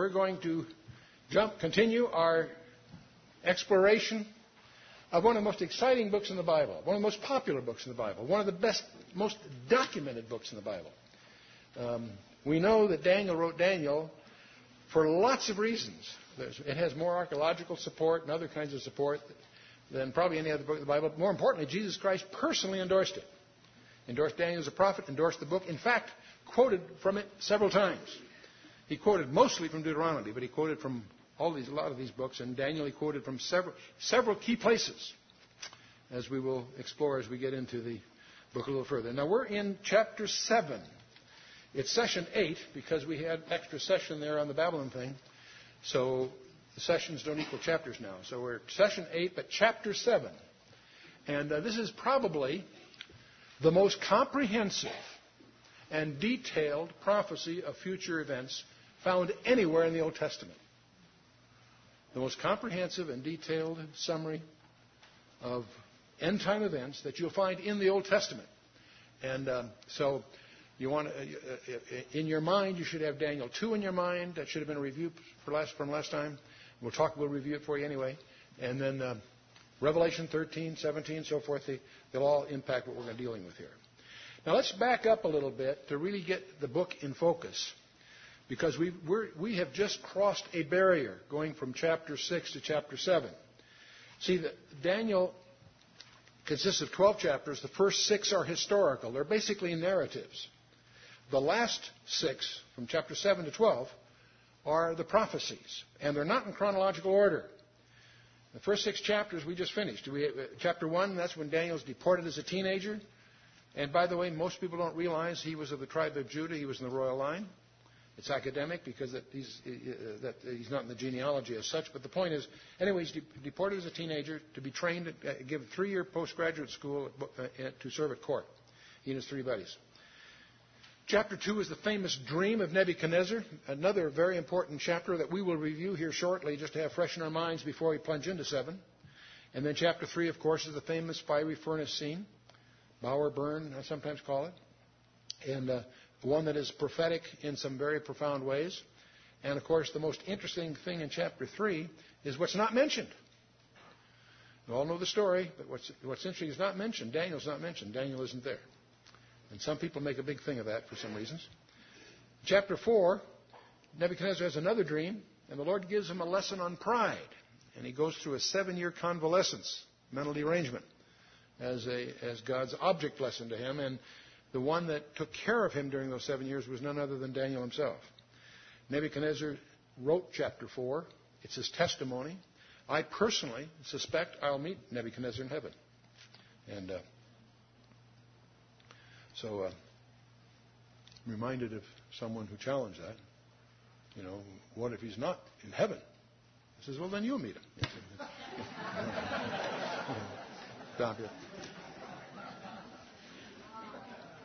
we're going to jump, continue our exploration of one of the most exciting books in the Bible, one of the most popular books in the Bible, one of the best, most documented books in the Bible. Um, we know that Daniel wrote Daniel for lots of reasons. There's, it has more archaeological support and other kinds of support than probably any other book of the Bible. But more importantly, Jesus Christ personally endorsed it. Endorsed Daniel as a prophet, endorsed the book. In fact, quoted from it several times. He quoted mostly from Deuteronomy, but he quoted from all these, a lot of these books, and Daniel he quoted from several, several key places, as we will explore as we get into the book a little further. Now we're in chapter seven. It's session eight because we had extra session there on the Babylon thing, so the sessions don't equal chapters now. So we're session eight, but chapter seven, and uh, this is probably the most comprehensive and detailed prophecy of future events found anywhere in the Old Testament. The most comprehensive and detailed summary of end time events that you'll find in the Old Testament. And um, so, you want uh, uh, in your mind, you should have Daniel 2 in your mind. That should have been a review last, from last time. We'll talk, we'll review it for you anyway. And then uh, Revelation 13, 17, so forth, they, they'll all impact what we're dealing with here. Now let's back up a little bit to really get the book in focus. Because we we have just crossed a barrier going from chapter 6 to chapter 7. See, the, Daniel consists of 12 chapters. The first six are historical, they're basically narratives. The last six, from chapter 7 to 12, are the prophecies, and they're not in chronological order. The first six chapters we just finished. We, uh, chapter 1, that's when Daniel's deported as a teenager. And by the way, most people don't realize he was of the tribe of Judah. He was in the royal line. It's academic because that he's, that he's not in the genealogy as such. But the point is, anyway, he's deported as a teenager to be trained, uh, give three-year postgraduate school uh, to serve at court. He and his three buddies. Chapter 2 is the famous dream of Nebuchadnezzar, another very important chapter that we will review here shortly just to have fresh in our minds before we plunge into 7. And then chapter 3, of course, is the famous fiery furnace scene. Bower burn, I sometimes call it. And uh, one that is prophetic in some very profound ways. And of course, the most interesting thing in chapter 3 is what's not mentioned. You all know the story, but what's, what's interesting is not mentioned. Daniel's not mentioned. Daniel isn't there. And some people make a big thing of that for some reasons. Chapter 4, Nebuchadnezzar has another dream, and the Lord gives him a lesson on pride. And he goes through a seven year convalescence, mental derangement as, a, as God's object lesson to him. And the one that took care of him during those seven years was none other than Daniel himself. Nebuchadnezzar wrote chapter 4. It's his testimony. I personally suspect I'll meet Nebuchadnezzar in heaven. And uh, so uh, I'm reminded of someone who challenged that. You know, what if he's not in heaven? He says, well, then you'll meet him. Stop here.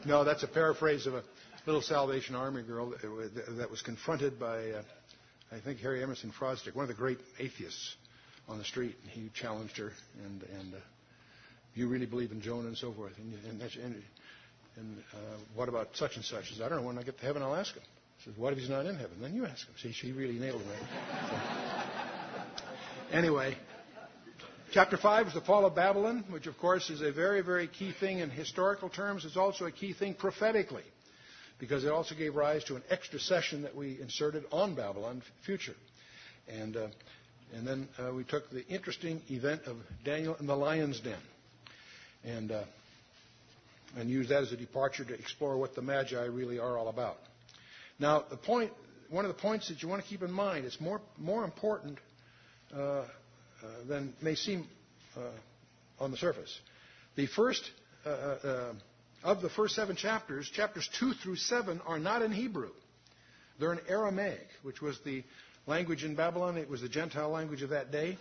No, that's a paraphrase of a little Salvation Army girl that was confronted by, uh, I think, Harry Emerson Fosdick, one of the great atheists on the street. And he challenged her, and, and uh, you really believe in Jonah and so forth. And, and, and, and uh, what about such and such? She says, I don't know. When I get to heaven, I'll ask him. He says, what if he's not in heaven? Then you ask him. See, she really nailed him. So, anyway, Chapter 5 is the fall of Babylon, which of course is a very, very key thing in historical terms. It's also a key thing prophetically, because it also gave rise to an extra session that we inserted on Babylon future. And, uh, and then uh, we took the interesting event of Daniel in the lion's den and, uh, and used that as a departure to explore what the Magi really are all about. Now, the point, one of the points that you want to keep in mind, it's more, more important uh, than may seem uh, on the surface. The first uh, of the first seven chapters, chapters two through seven, are not in Hebrew. They're in Aramaic, which was the language in Babylon. It was the Gentile language of that day.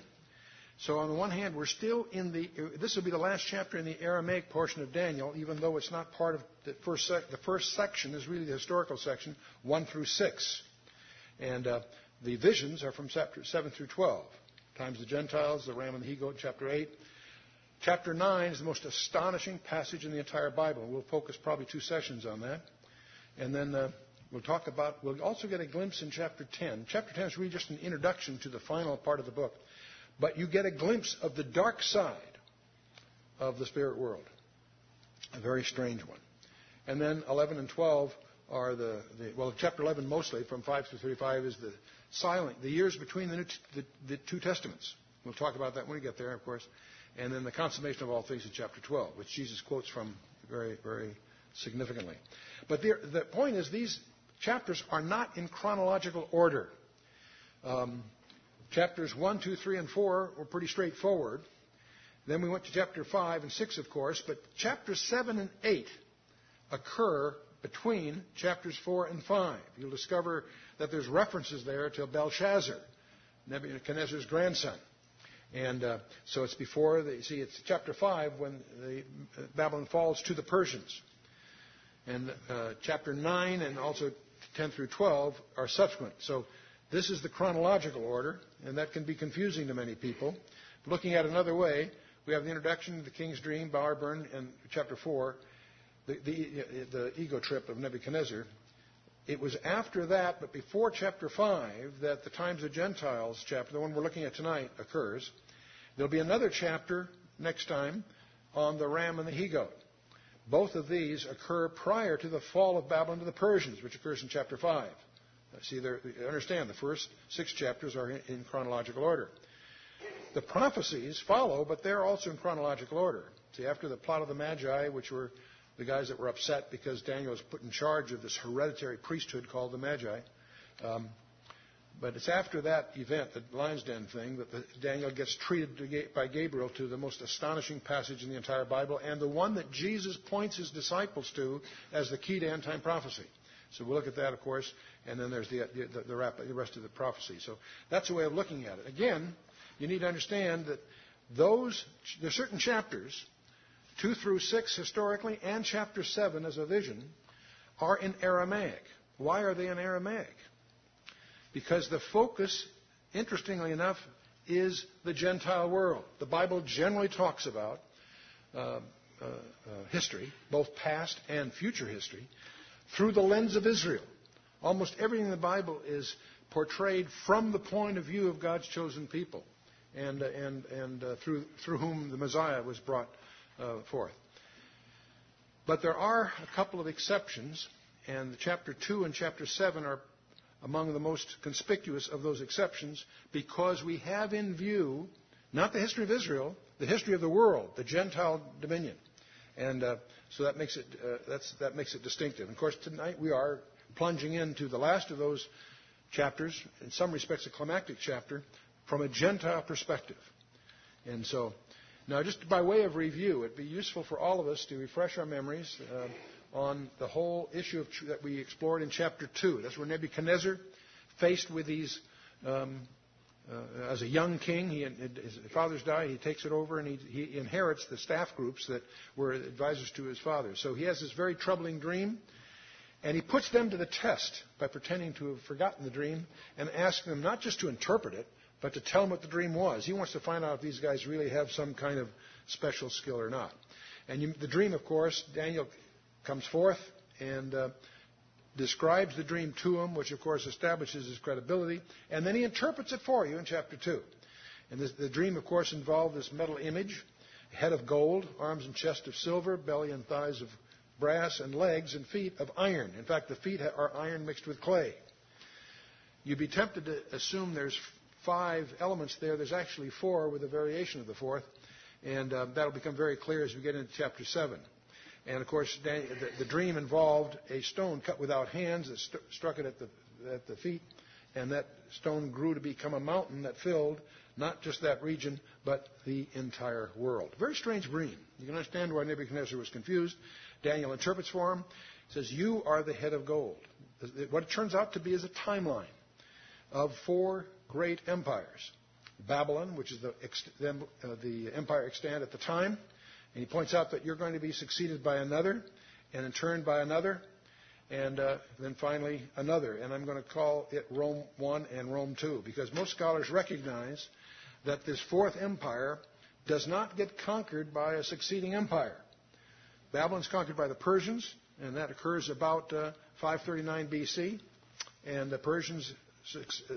So on the one hand, we're still in the. This will be the last chapter in the Aramaic portion of Daniel, even though it's not part of the first. Sec, the first section is really the historical section, one through six, and uh, the visions are from chapter seven through twelve times the Gentiles, the ram and the he goat, chapter 8. Chapter 9 is the most astonishing passage in the entire Bible. We'll focus probably two sessions on that. And then uh, We'll talk about, we'll also get a glimpse in chapter 10. Chapter 10 is really just an introduction to the final part of the book. But you get a glimpse of the dark side of the spirit world. A very strange one. And then 11 and 12 are the, the, well, chapter 11 mostly, from 5 through 35, is the silent, the years between the, the, the two testaments. We'll talk about that when we get there, of course. And then the consummation of all things in chapter 12, which Jesus quotes from very, very significantly. But the, the point is, these chapters are not in chronological order. Um, chapters 1, 2, 3, and 4 were pretty straightforward. Then we went to chapter 5 and 6, of course, but chapters 7 and 8 occur between chapters 4 and 5. You'll discover that there's references there to Belshazzar, Nebuchadnezzar's grandson. And uh, so it's before, the, see, it's chapter 5 when the, uh, Babylon falls to the Persians. And uh, chapter 9 and also 10 through 12 are subsequent. So this is the chronological order, and that can be confusing to many people. Looking at another way, we have the introduction to the king's dream, Bower Burn, in chapter 4, the, the, the ego trip of Nebuchadnezzar. It was after that, but before chapter 5, that the Times of Gentiles chapter, the one we're looking at tonight, occurs. There'll be another chapter next time on the ram and the he goat. Both of these occur prior to the fall of Babylon to the Persians, which occurs in chapter 5. See, understand the first six chapters are in chronological order. The prophecies follow, but they're also in chronological order. See, after the plot of the Magi, which were the guys that were upset because Daniel was put in charge of this hereditary priesthood called the Magi, um, but it's after that event, the lion's den thing, that the, Daniel gets treated by Gabriel to the most astonishing passage in the entire Bible, and the one that Jesus points his disciples to as the key to end time prophecy. So we'll look at that, of course, and then there's the, the, the, the rest of the prophecy. So that's a way of looking at it. Again, you need to understand that those, there are certain chapters, 2 through 6 historically, and chapter 7 as a vision, are in Aramaic. Why are they in Aramaic? Because the focus, interestingly enough, is the Gentile world. The Bible generally talks about uh, uh, uh, history, both past and future history, through the lens of Israel. Almost everything in the Bible is portrayed from the point of view of God's chosen people and, and, and uh, through, through whom the Messiah was brought uh, forth. But there are a couple of exceptions, and chapter 2 and chapter 7 are among the most conspicuous of those exceptions because we have in view not the history of Israel, the history of the world, the Gentile dominion. And uh, so that makes, it, uh, that makes it distinctive. And of course, tonight we are plunging into the last of those chapters, in some respects a climactic chapter, from a Gentile perspective. And so, now just by way of review, it'd be useful for all of us to refresh our memories. Uh, on the whole issue of, that we explored in chapter 2. That's where Nebuchadnezzar, faced with these, um, uh, as a young king, he, his father's died, he takes it over and he, he inherits the staff groups that were advisors to his father. So he has this very troubling dream. And he puts them to the test by pretending to have forgotten the dream and asking them not just to interpret it, but to tell him what the dream was. He wants to find out if these guys really have some kind of special skill or not. And you, the dream, of course, Daniel comes forth and uh, describes the dream to him, which of course establishes his credibility, and then he interprets it for you in chapter 2. And this, the dream, of course, involved this metal image head of gold, arms and chest of silver, belly and thighs of brass, and legs and feet of iron. In fact, the feet are iron mixed with clay. You'd be tempted to assume there's five elements there. There's actually four with a variation of the fourth. And uh, that'll become very clear as we get into chapter 7. And of course, the, the dream involved a stone cut without hands that st- struck it at the, at the feet, and that stone grew to become a mountain that filled not just that region, but the entire world. Very strange dream. You can understand why Nebuchadnezzar was confused. Daniel interprets for him. He says, You are the head of gold. What it turns out to be is a timeline of four great empires. Babylon, which is the, uh, the empire extant at the time, and he points out that you're going to be succeeded by another, and in turn by another, and uh, then finally another. And I'm going to call it Rome 1 and Rome 2, because most scholars recognize that this fourth empire does not get conquered by a succeeding empire. Babylon's conquered by the Persians, and that occurs about uh, 539 BC. And the Persians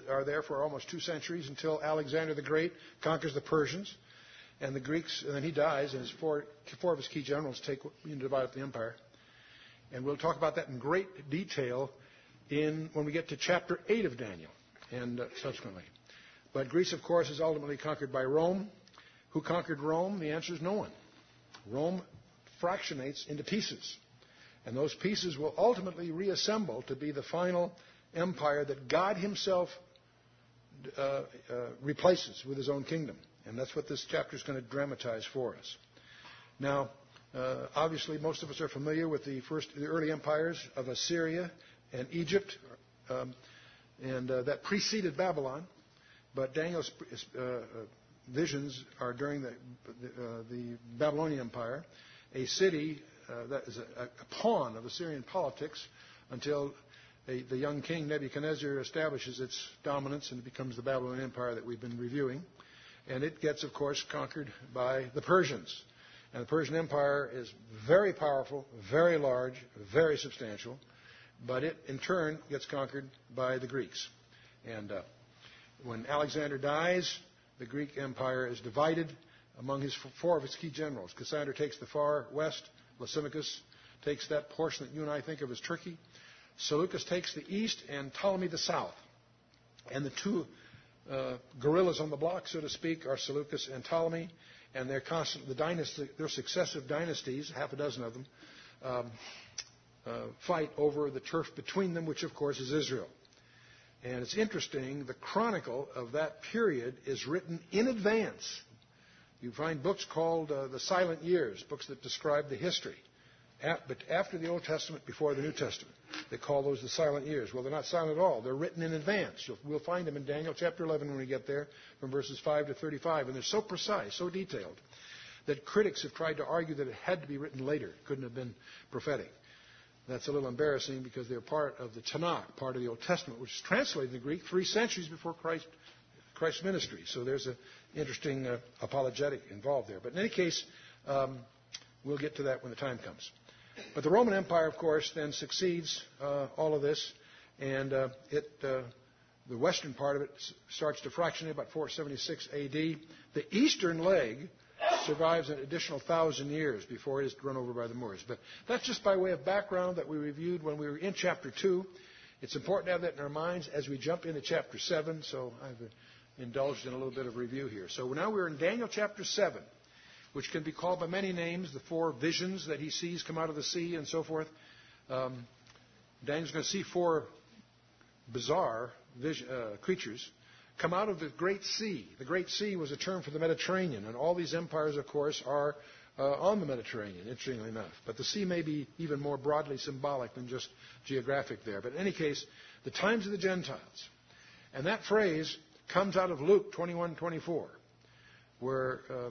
are there for almost two centuries until Alexander the Great conquers the Persians. And the Greeks, and then he dies, and his four, four of his key generals take you know, divide up the empire. And we'll talk about that in great detail in when we get to chapter 8 of Daniel and uh, subsequently. But Greece, of course, is ultimately conquered by Rome. Who conquered Rome? The answer is no one. Rome fractionates into pieces. And those pieces will ultimately reassemble to be the final empire that God Himself uh, uh, replaces with His own kingdom. And that's what this chapter is going to dramatize for us. Now, uh, obviously, most of us are familiar with the first, the early empires of Assyria and Egypt, um, and uh, that preceded Babylon. But Daniel's uh, uh, visions are during the, the, Babylonian Empire, a city that is a, a, pawn of Assyrian politics until a, the young king Nebuchadnezzar establishes its dominance and it becomes the Babylonian Empire that we've been reviewing. And it gets, of course, conquered by the Persians. And the Persian Empire is very powerful, very large, very substantial, but it in turn gets conquered by the Greeks. And uh, when Alexander dies, the Greek Empire is divided among his four of his key generals. Cassander takes the far west, Lysimachus takes that portion that you and I think of as Turkey. Seleucus takes the east, and Ptolemy the south. And the two uh, gorillas on the block, so to speak, are Seleucus and Ptolemy, and they're constant, the dynasty, their successive dynasties, half a dozen of them, um, uh, fight over the turf between them, which of course is Israel. And it's interesting, the chronicle of that period is written in advance. You find books called uh, the Silent Years, books that describe the history. But after the Old Testament, before the New Testament. They call those the silent years. Well, they're not silent at all. They're written in advance. We'll find them in Daniel chapter 11 when we get there, from verses 5 to 35. And they're so precise, so detailed, that critics have tried to argue that it had to be written later. It couldn't have been prophetic. That's a little embarrassing because they're part of the Tanakh, part of the Old Testament, which is translated in Greek three centuries before Christ, Christ's ministry. So there's an interesting uh, apologetic involved there. But in any case, um, we'll get to that when the time comes. But the Roman Empire, of course, then succeeds uh, all of this, and uh, it, uh, the western part of it starts to fractionate about 476 AD. The eastern leg survives an additional thousand years before it is run over by the Moors. But that's just by way of background that we reviewed when we were in chapter 2. It's important to have that in our minds as we jump into chapter 7, so I've indulged in a little bit of review here. So now we're in Daniel chapter 7 which can be called by many names, the four visions that he sees come out of the sea and so forth. Um, Daniel's going to see four bizarre uh, creatures come out of the Great Sea. The Great Sea was a term for the Mediterranean, and all these empires, of course, are uh, on the Mediterranean, interestingly enough. But the sea may be even more broadly symbolic than just geographic there. But in any case, the times of the Gentiles. And that phrase comes out of Luke 21:24, where uh,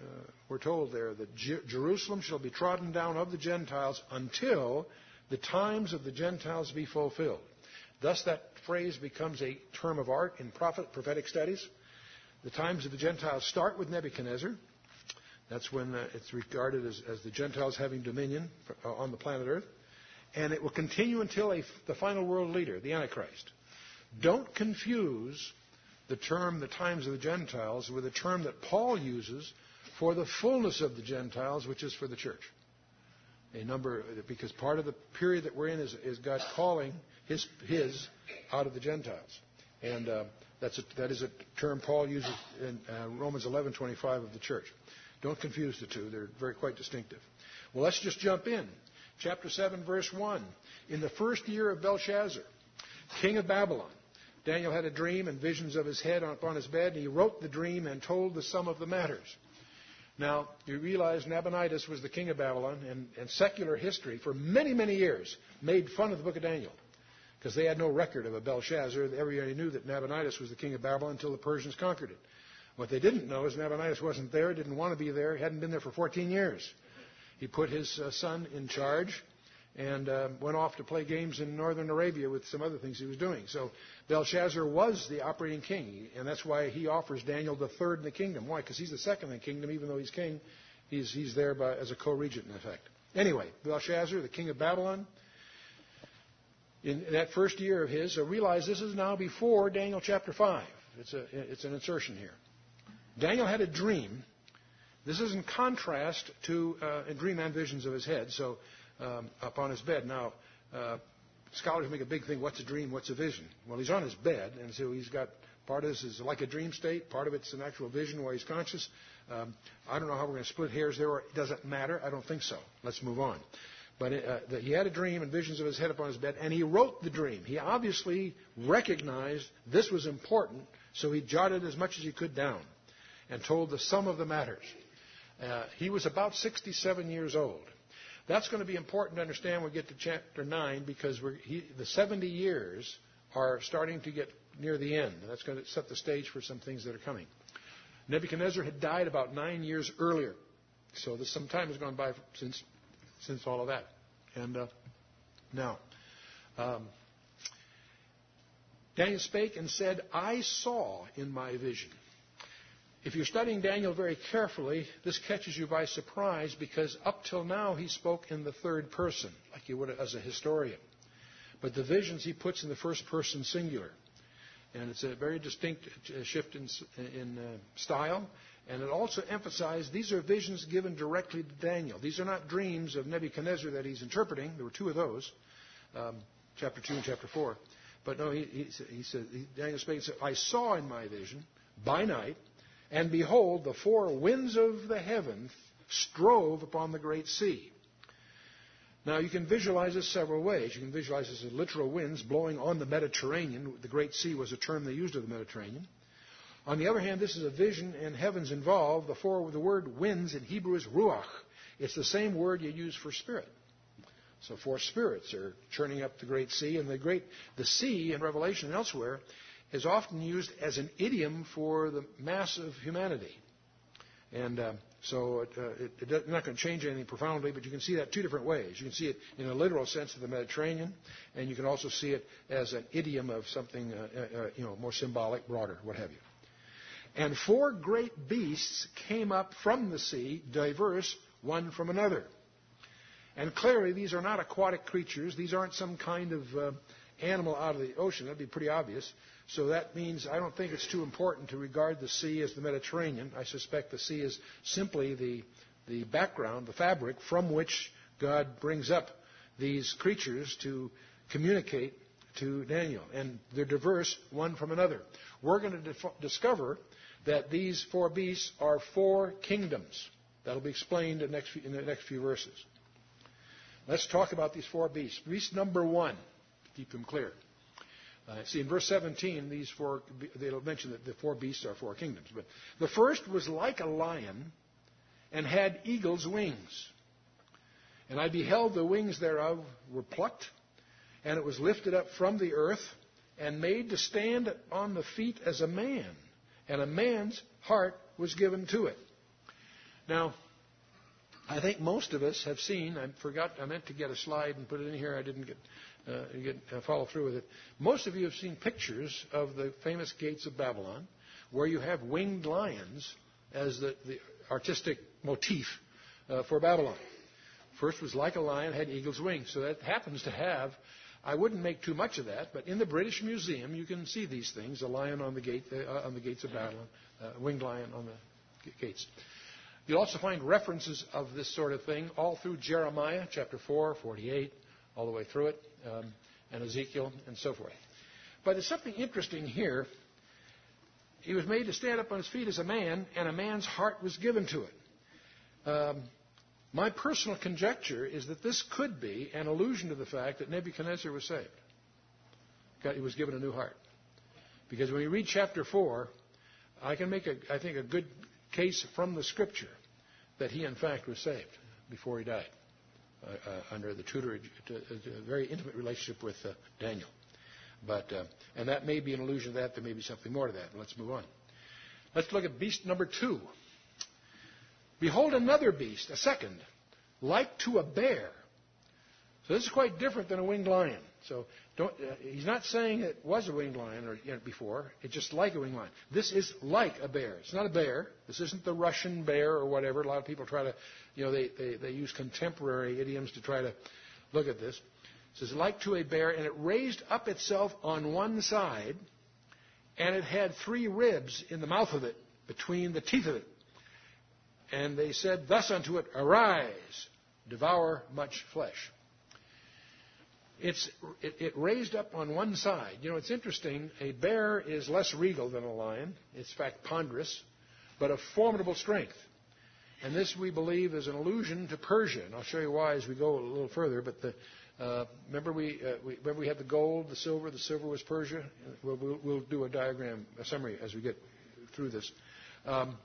uh, we're told there that Jerusalem shall be trodden down of the Gentiles until the times of the Gentiles be fulfilled. Thus, that phrase becomes a term of art in prophet, prophetic studies. The times of the Gentiles start with Nebuchadnezzar. That's when uh, it's regarded as, as, the Gentiles having dominion for, uh, on the planet Earth. And it will continue until a, the final world leader, the Antichrist. Don't confuse the term the times of the Gentiles with a term that Paul uses for the fullness of the Gentiles, which is for the church. A number, because part of the period that we're in is, is God calling his, his out of the Gentiles. And uh, that's a, that is a term Paul uses in uh, Romans 11:25 of the church. Don't confuse the two; they're very quite distinctive. Well, let's just jump in. Chapter 7, verse 1. In the first year of Belshazzar, king of Babylon, Daniel had a dream and visions of his head upon his bed, and he wrote the dream and told the sum of the matters. Now, you realize Nabonidus was the king of Babylon, and, and secular history for many, many years made fun of the book of Daniel because they had no record of a Belshazzar. Everybody knew that Nabonidus was the king of Babylon until the Persians conquered it. What they didn't know is Nabonidus wasn't there, didn't want to be there, hadn't been there for 14 years. He put his uh, son in charge, and uh, went off to play games in northern Arabia with some other things he was doing. So Belshazzar was the operating king, and that's why he offers Daniel the third in the kingdom. Why? Because he's the second in the kingdom, even though he's king. He's, he's there by, as a co-regent, in effect. Anyway, Belshazzar, the king of Babylon, in that first year of his, so realize this is now before Daniel chapter 5. It's, a, it's an insertion here. Daniel had a dream. This is in contrast to uh, a dream and visions of his head, so um, upon his bed. Now, uh, scholars make a big thing what's a dream, what's a vision? Well, he's on his bed, and so he's got part of this is like a dream state, part of it's an actual vision where he's conscious. Um, I don't know how we're going to split hairs there, or it doesn't matter. I don't think so. Let's move on. But uh, the, he had a dream and visions of his head upon his bed, and he wrote the dream. He obviously recognized this was important, so he jotted as much as he could down and told the sum of the matters. Uh, he was about 67 years old. That's going to be important to understand when we get to chapter 9 because he, the 70 years are starting to get near the end. And that's going to set the stage for some things that are coming. Nebuchadnezzar had died about nine years earlier. So some time has gone by since, since all of that. And uh, now, um, Daniel spake and said, I saw in my vision. If you're studying Daniel very carefully, this catches you by surprise because up till now he spoke in the third person, like he would as a historian. But the visions he puts in the first person singular. And it's a very distinct shift in, in uh, style. And it also emphasized these are visions given directly to Daniel. These are not dreams of Nebuchadnezzar that he's interpreting. There were two of those, um, chapter 2 and chapter 4. But no, he, he, he said, Daniel spake and said, I saw in my vision by night and behold, the four winds of the heaven strove upon the great sea. Now, you can visualize this several ways. You can visualize this as literal winds blowing on the Mediterranean. The Great Sea was a term they used of the Mediterranean. On the other hand, this is a vision and heavens involved. The, four, the word winds in Hebrew is ruach. It's the same word you use for spirit. So four spirits are churning up the great sea, and the great the sea in Revelation and elsewhere is often used as an idiom for the mass of humanity. And uh, so it, uh, it, it's not going to change anything profoundly, but you can see that two different ways. You can see it in a literal sense of the Mediterranean, and you can also see it as an idiom of something, uh, uh, uh, you know, more symbolic, broader, what have you. And four great beasts came up from the sea, diverse one from another. And clearly, these are not aquatic creatures. These aren't some kind of uh, animal out of the ocean. That'd be pretty obvious. So that means I don't think it's too important to regard the sea as the Mediterranean. I suspect the sea is simply the, the background, the fabric from which God brings up these creatures to communicate to Daniel. And they're diverse one from another. We're going to discover that these four beasts are four kingdoms. That'll be explained in, next, in the next few verses. Let's talk about these four beasts. Beast number one, keep them clear. Uh, see, in verse 17, these four, they'll mention that the four beasts are four kingdoms. But the first was like a lion and had eagle's wings. And I beheld the wings thereof were plucked, and it was lifted up from the earth and made to stand on the feet as a man. And a man's heart was given to it. Now, I think most of us have seen, I forgot, I meant to get a slide and put it in here. I didn't get uh, get, uh, follow through with it. Most of you have seen pictures of the famous gates of Babylon, where you have winged lions as the, the artistic motif uh, for Babylon. First was like a lion, had eagle's wings. So that happens to have. I wouldn't make too much of that, but in the British Museum you can see these things: a lion on the gate, uh, on the gates of Babylon, a uh, winged lion on the gates. You'll also find references of this sort of thing all through Jeremiah chapter 4, 48, all the way through it, um, and Ezekiel, and so forth. But there's something interesting here. He was made to stand up on his feet as a man, and a man's heart was given to it. Um, my personal conjecture is that this could be an allusion to the fact that Nebuchadnezzar was saved. He was given a new heart. Because when you read chapter 4, I can make, a, I think, a good case from the scripture that he, in fact, was saved before he died. Uh, uh, under the tutorage, a very intimate relationship with uh, Daniel. But and that may be an allusion to that. There may be something more to that. Let's move on. Let's look at beast number two. Behold another beast, a second, like to a bear. So this is quite different than a winged lion. So don't, uh, he's not saying it was a winged lion or, you know, before. It's just like a winged lion. This is like a bear. It's not a bear. This isn't the Russian bear or whatever. A lot of people try to, you know, they, they, they use contemporary idioms to try to look at this. It says like to a bear, and it raised up itself on one side, and it had three ribs in the mouth of it, between the teeth of it. And they said thus unto it, Arise, devour much flesh. It's, it, it, raised up on one side. You know, it's interesting. A bear is less regal than a lion. It's, in fact, ponderous, but of formidable strength. And this, we believe, is an allusion to Persia. And I'll show you why as we go a little further. But the, uh, remember, we, uh, we, remember we had the gold, the silver. The silver was Persia. We'll, we'll, we'll do a diagram, a summary as we get through this. Um,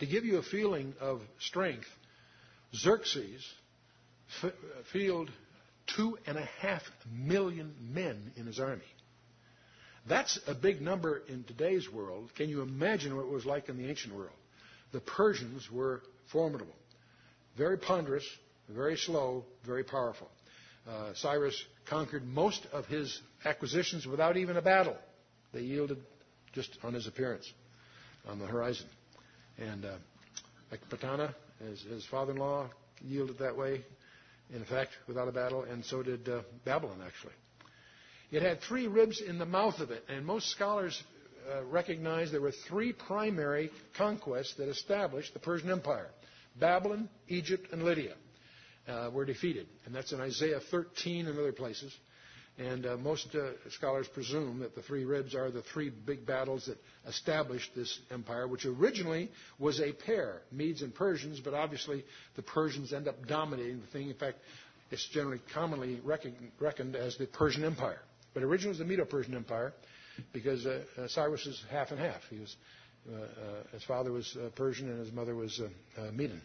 to give you a feeling of strength, Xerxes f- field two and a half million men in his army. That's a big number in today's world. Can you imagine what it was like in the ancient world? The Persians were formidable, very ponderous, very slow, very powerful. Uh, Cyrus conquered most of his acquisitions without even a battle. They yielded just on his appearance on the horizon. And uh, Ekbatana, his, his father-in-law, yielded that way in fact, without a battle, and so did uh, Babylon, actually. It had three ribs in the mouth of it, and most scholars uh, recognize there were three primary conquests that established the Persian Empire Babylon, Egypt, and Lydia uh, were defeated. And that's in Isaiah 13 and other places. And uh, most uh, scholars presume that the three ribs are the three big battles that established this empire, which originally was a pair, Medes and Persians, but obviously the Persians end up dominating the thing. In fact, it's generally commonly reckoned as the Persian Empire. But originally it was the Medo-Persian Empire because uh, uh, Cyrus is half and half. He was, uh, uh, his father was Persian and his mother was Median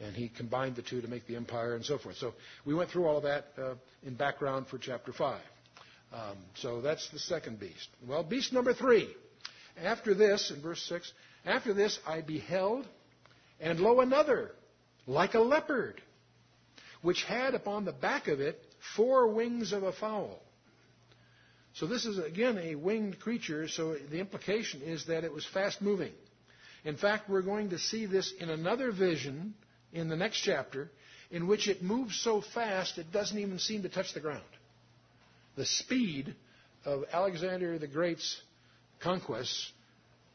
and he combined the two to make the empire and so forth. So we went through all of that uh, in background for chapter 5. Um, so that's the second beast. Well, beast number three. After this, in verse 6, after this I beheld, and lo, another, like a leopard, which had upon the back of it four wings of a fowl. So this is, again, a winged creature, so the implication is that it was fast moving. In fact, we're going to see this in another vision in the next chapter in which it moves so fast it doesn't even seem to touch the ground. The speed of Alexander the Great's conquests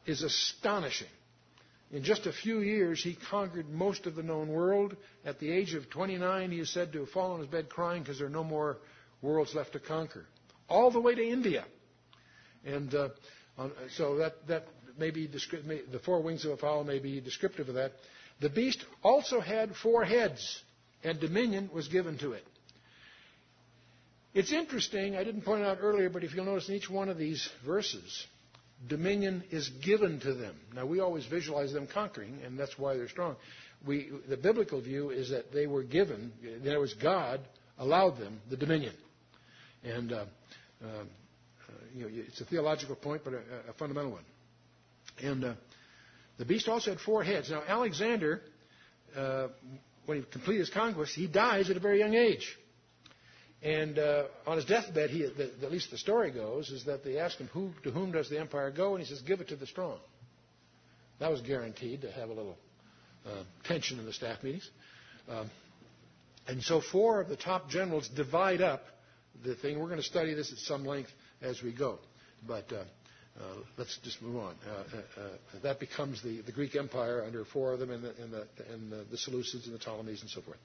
is astonishing. In just a few years, he conquered most of the known world. At the age of 29, he is said to have fallen on his bed crying because there are no more worlds left to conquer. All the way to India. And uh, on, so that, that may be the four wings of a fowl may be descriptive of that. The beast also had four heads, and dominion was given to it. It's interesting, I didn't point it out earlier, but if you'll notice in each one of these verses, dominion is given to them. Now, we always visualize them conquering, and that's why they're strong. We, the biblical view is that they were given, in other words, God allowed them the dominion. And uh, uh, you know, it's a theological point, but a, a fundamental one. And uh, the beast also had four heads. Now, Alexander, uh, when he completed his conquest, he dies at a very young age. And uh, on his deathbed, he, the, at least the story goes, is that they asked him, Who, to whom does the empire go? And he says, Give it to the strong. That was guaranteed to have a little uh, tension in the staff meetings. Um, and so four of the top generals divide up the thing. We're going to study this at some length as we go. But uh, let's just move on. Uh, uh, that becomes the, the, Greek Empire under four of them, and the, and, the, and the Seleucids and the Ptolemies and so forth.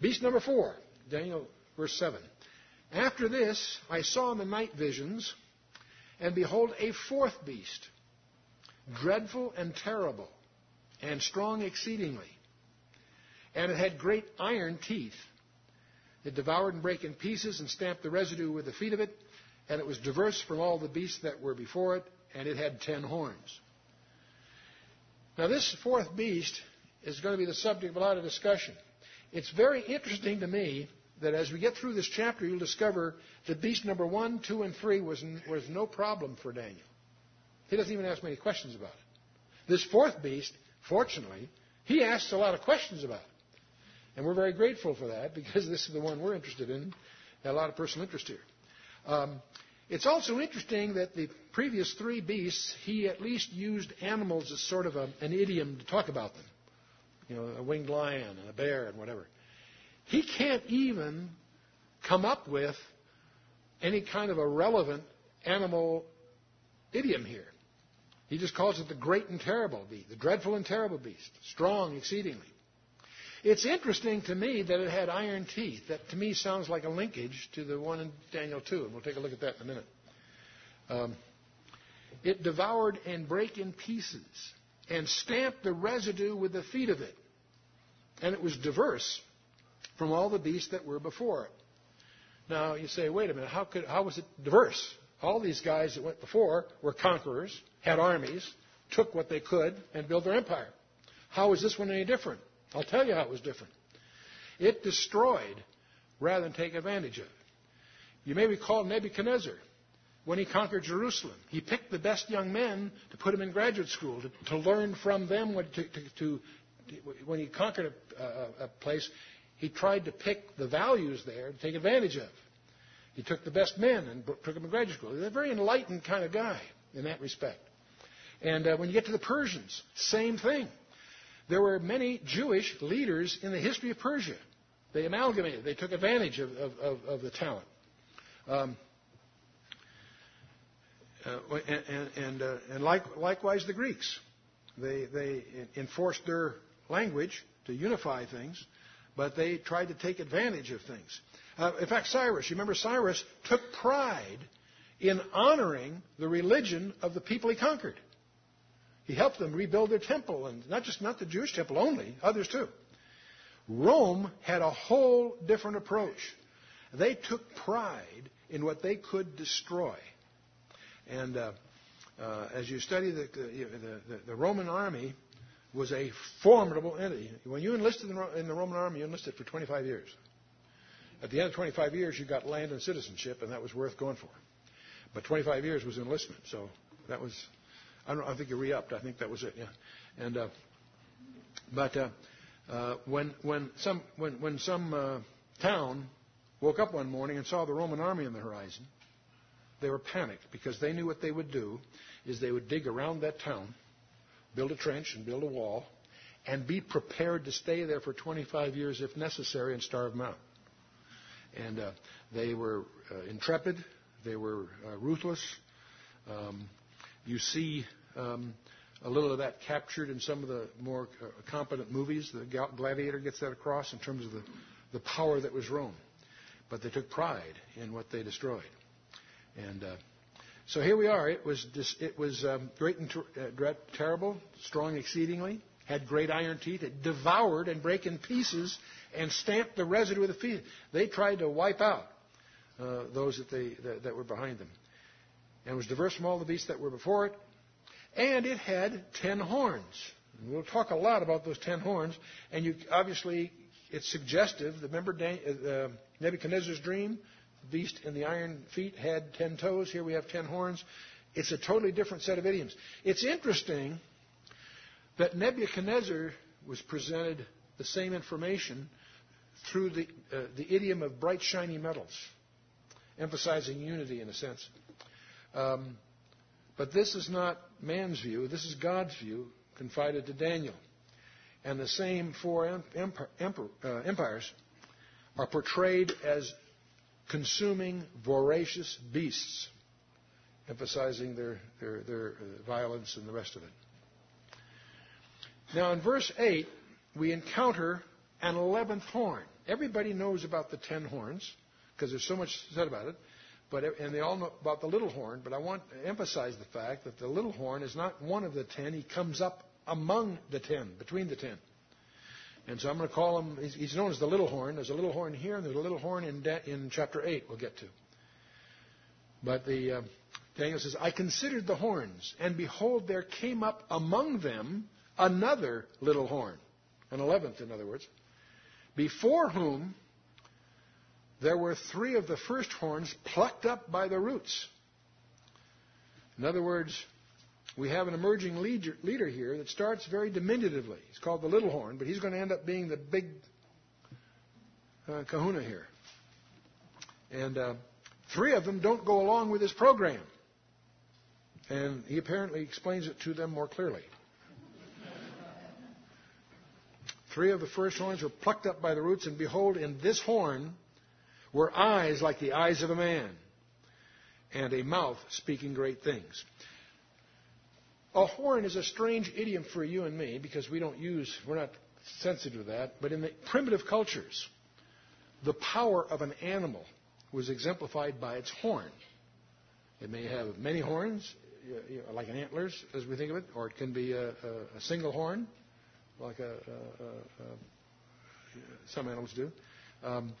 Beast number four, Daniel, verse 7. After this, I saw in the night visions, and behold, a fourth beast, dreadful and terrible, and strong exceedingly. And it had great iron teeth. It devoured and brake in pieces and stamped the residue with the feet of it and it was diverse from all the beasts that were before it, and it had ten horns. Now, this fourth beast is going to be the subject of a lot of discussion. It's very interesting to me that as we get through this chapter, you'll discover that beast number one, two, and three was, was no problem for Daniel. He doesn't even ask many questions about it. This fourth beast, fortunately, he asks a lot of questions about it. And we're very grateful for that because this is the one we're interested in a lot of personal interest here. Um, it's also interesting that the previous three beasts, he at least used animals as sort of a, an idiom to talk about them. You know, a winged lion and a bear and whatever. He can't even come up with any kind of a relevant animal idiom here. He just calls it the great and terrible beast, the dreadful and terrible beast, strong exceedingly. It's interesting to me that it had iron teeth. That to me sounds like a linkage to the one in Daniel 2, and we'll take a look at that in a minute. Um, it devoured and brake in pieces and stamped the residue with the feet of it. And it was diverse from all the beasts that were before it. Now you say, wait a minute, how, could, how was it diverse? All these guys that went before were conquerors, had armies, took what they could, and built their empire. How is this one any different? I'll tell you how it was different. It destroyed rather than take advantage of. it. You may recall Nebuchadnezzar when he conquered Jerusalem. He picked the best young men to put them in graduate school to, to learn from them. What, to, to, when he conquered a, a, a place, he tried to pick the values there to take advantage of. He took the best men and took them to graduate school. He's a very enlightened kind of guy in that respect. And uh, when you get to the Persians, same thing. There were many Jewish leaders in the history of Persia. They amalgamated. They took advantage of, of, of the talent. Um, uh, and and, uh, and like, likewise the Greeks. They, they enforced their language to unify things, but they tried to take advantage of things. Uh, in fact, Cyrus, you remember Cyrus took pride in honoring the religion of the people he conquered. He helped them rebuild their temple, and not just not the Jewish temple only, others too. Rome had a whole different approach. They took pride in what they could destroy. And uh, uh, as you study the, the, the, the, Roman army was a formidable entity. When you enlisted in the Roman army, you enlisted for 25 years. At the end of 25 years, you got land and citizenship, and that was worth going for. But 25 years was enlistment, so that was I don't. I think you re-upped. I think that was it. Yeah. And uh, but uh, uh, when when some when when some uh, town woke up one morning and saw the Roman army on the horizon, they were panicked because they knew what they would do is they would dig around that town, build a trench and build a wall, and be prepared to stay there for 25 years if necessary and starve them out. And uh, they were uh, intrepid. They were uh, ruthless. Um, you see um, a little of that captured in some of the more uh, competent movies. The Gladiator gets that across in terms of the, the power that was Rome. But they took pride in what they destroyed. And uh, so here we are. It was, dis- it was um, great and ter- uh, terrible, strong exceedingly, had great iron teeth. It devoured and brake in pieces and stamped the residue of the feet. They tried to wipe out uh, those that, they, that, that were behind them and was diverse from all the beasts that were before it. And it had ten horns. And we'll talk a lot about those ten horns. And you obviously, it's suggestive. Remember uh, Nebuchadnezzar's dream? The beast in the iron feet had ten toes. Here we have ten horns. It's a totally different set of idioms. It's interesting that Nebuchadnezzar was presented the same information through the, uh, the idiom of bright, shiny metals, emphasizing unity in a sense. Um, but this is not man's view, this is God's view confided to Daniel. And the same four uh, empires are portrayed as consuming, voracious beasts, emphasizing their, their, their uh, violence and the rest of it. Now, in verse 8, we encounter an eleventh horn. Everybody knows about the ten horns because there's so much said about it. But, and they all know about the little horn, but I want to emphasize the fact that the little horn is not one of the ten. He comes up among the ten, between the ten. And so I'm going to call him, he's known as the little horn. There's a little horn here, and there's a little horn in, in chapter 8 we'll get to. But the, uh, Daniel says, I considered the horns, and behold, there came up among them another little horn, an eleventh, in other words, before whom there were three of the first horns plucked up by the roots. In other words, we have an emerging leader, here that starts very diminutively. He's called the little horn, but he's going to end up being the big uh, kahuna here. And uh, three of them don't go along with his program. And he apparently explains it to them more clearly. Three of the first horns were plucked up by the roots, and behold, in this horn were eyes like the eyes of a man, and a mouth speaking great things. A horn is a strange idiom for you and me because we don't use, we're not sensitive to that. But in the primitive cultures, the power of an animal was exemplified by its horn. It may have many horns, like an antlers, as we think of it, or it can be a, a, a single horn, like a, some animals do. Um,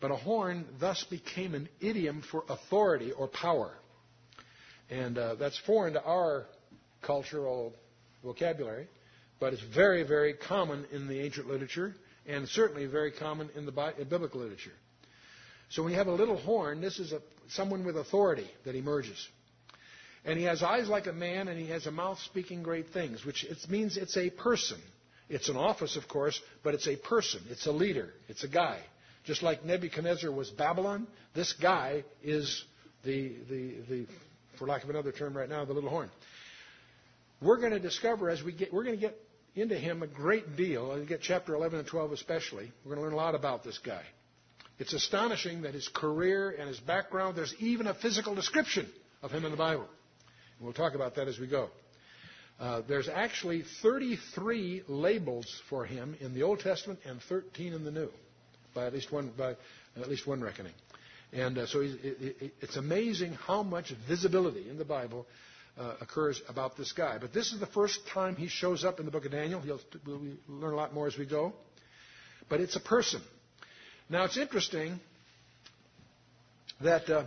but a horn thus became an idiom for authority or power. And uh, that's foreign to our cultural vocabulary, but it's very, very common in the ancient literature and certainly very common in the biblical literature. So when you have a little horn, this is a, someone with authority that emerges. And he has eyes like a man, and he has a mouth speaking great things, which it means it's a person. It's an office, of course, but it's a person. It's a leader. It's a guy. Just like Nebuchadnezzar was Babylon, this guy is the, the, the for lack of another term right now, the little horn. We're going to discover as we get, we're going to get into him a great deal, and get chapter 11 and 12 especially. We're going to learn a lot about this guy. It's astonishing that his career and his background, there's even a physical description of him in the Bible. And we'll talk about that as we go. Uh, there's actually 33 labels for him in the Old Testament and 13 in the New, by at least one, by at least one reckoning. And uh, so it, it, it's amazing how much visibility in the Bible uh, occurs about this guy. But this is the first time he shows up in the book of Daniel. He'll, we'll learn a lot more as we go. But it's a person. Now it's interesting that uh,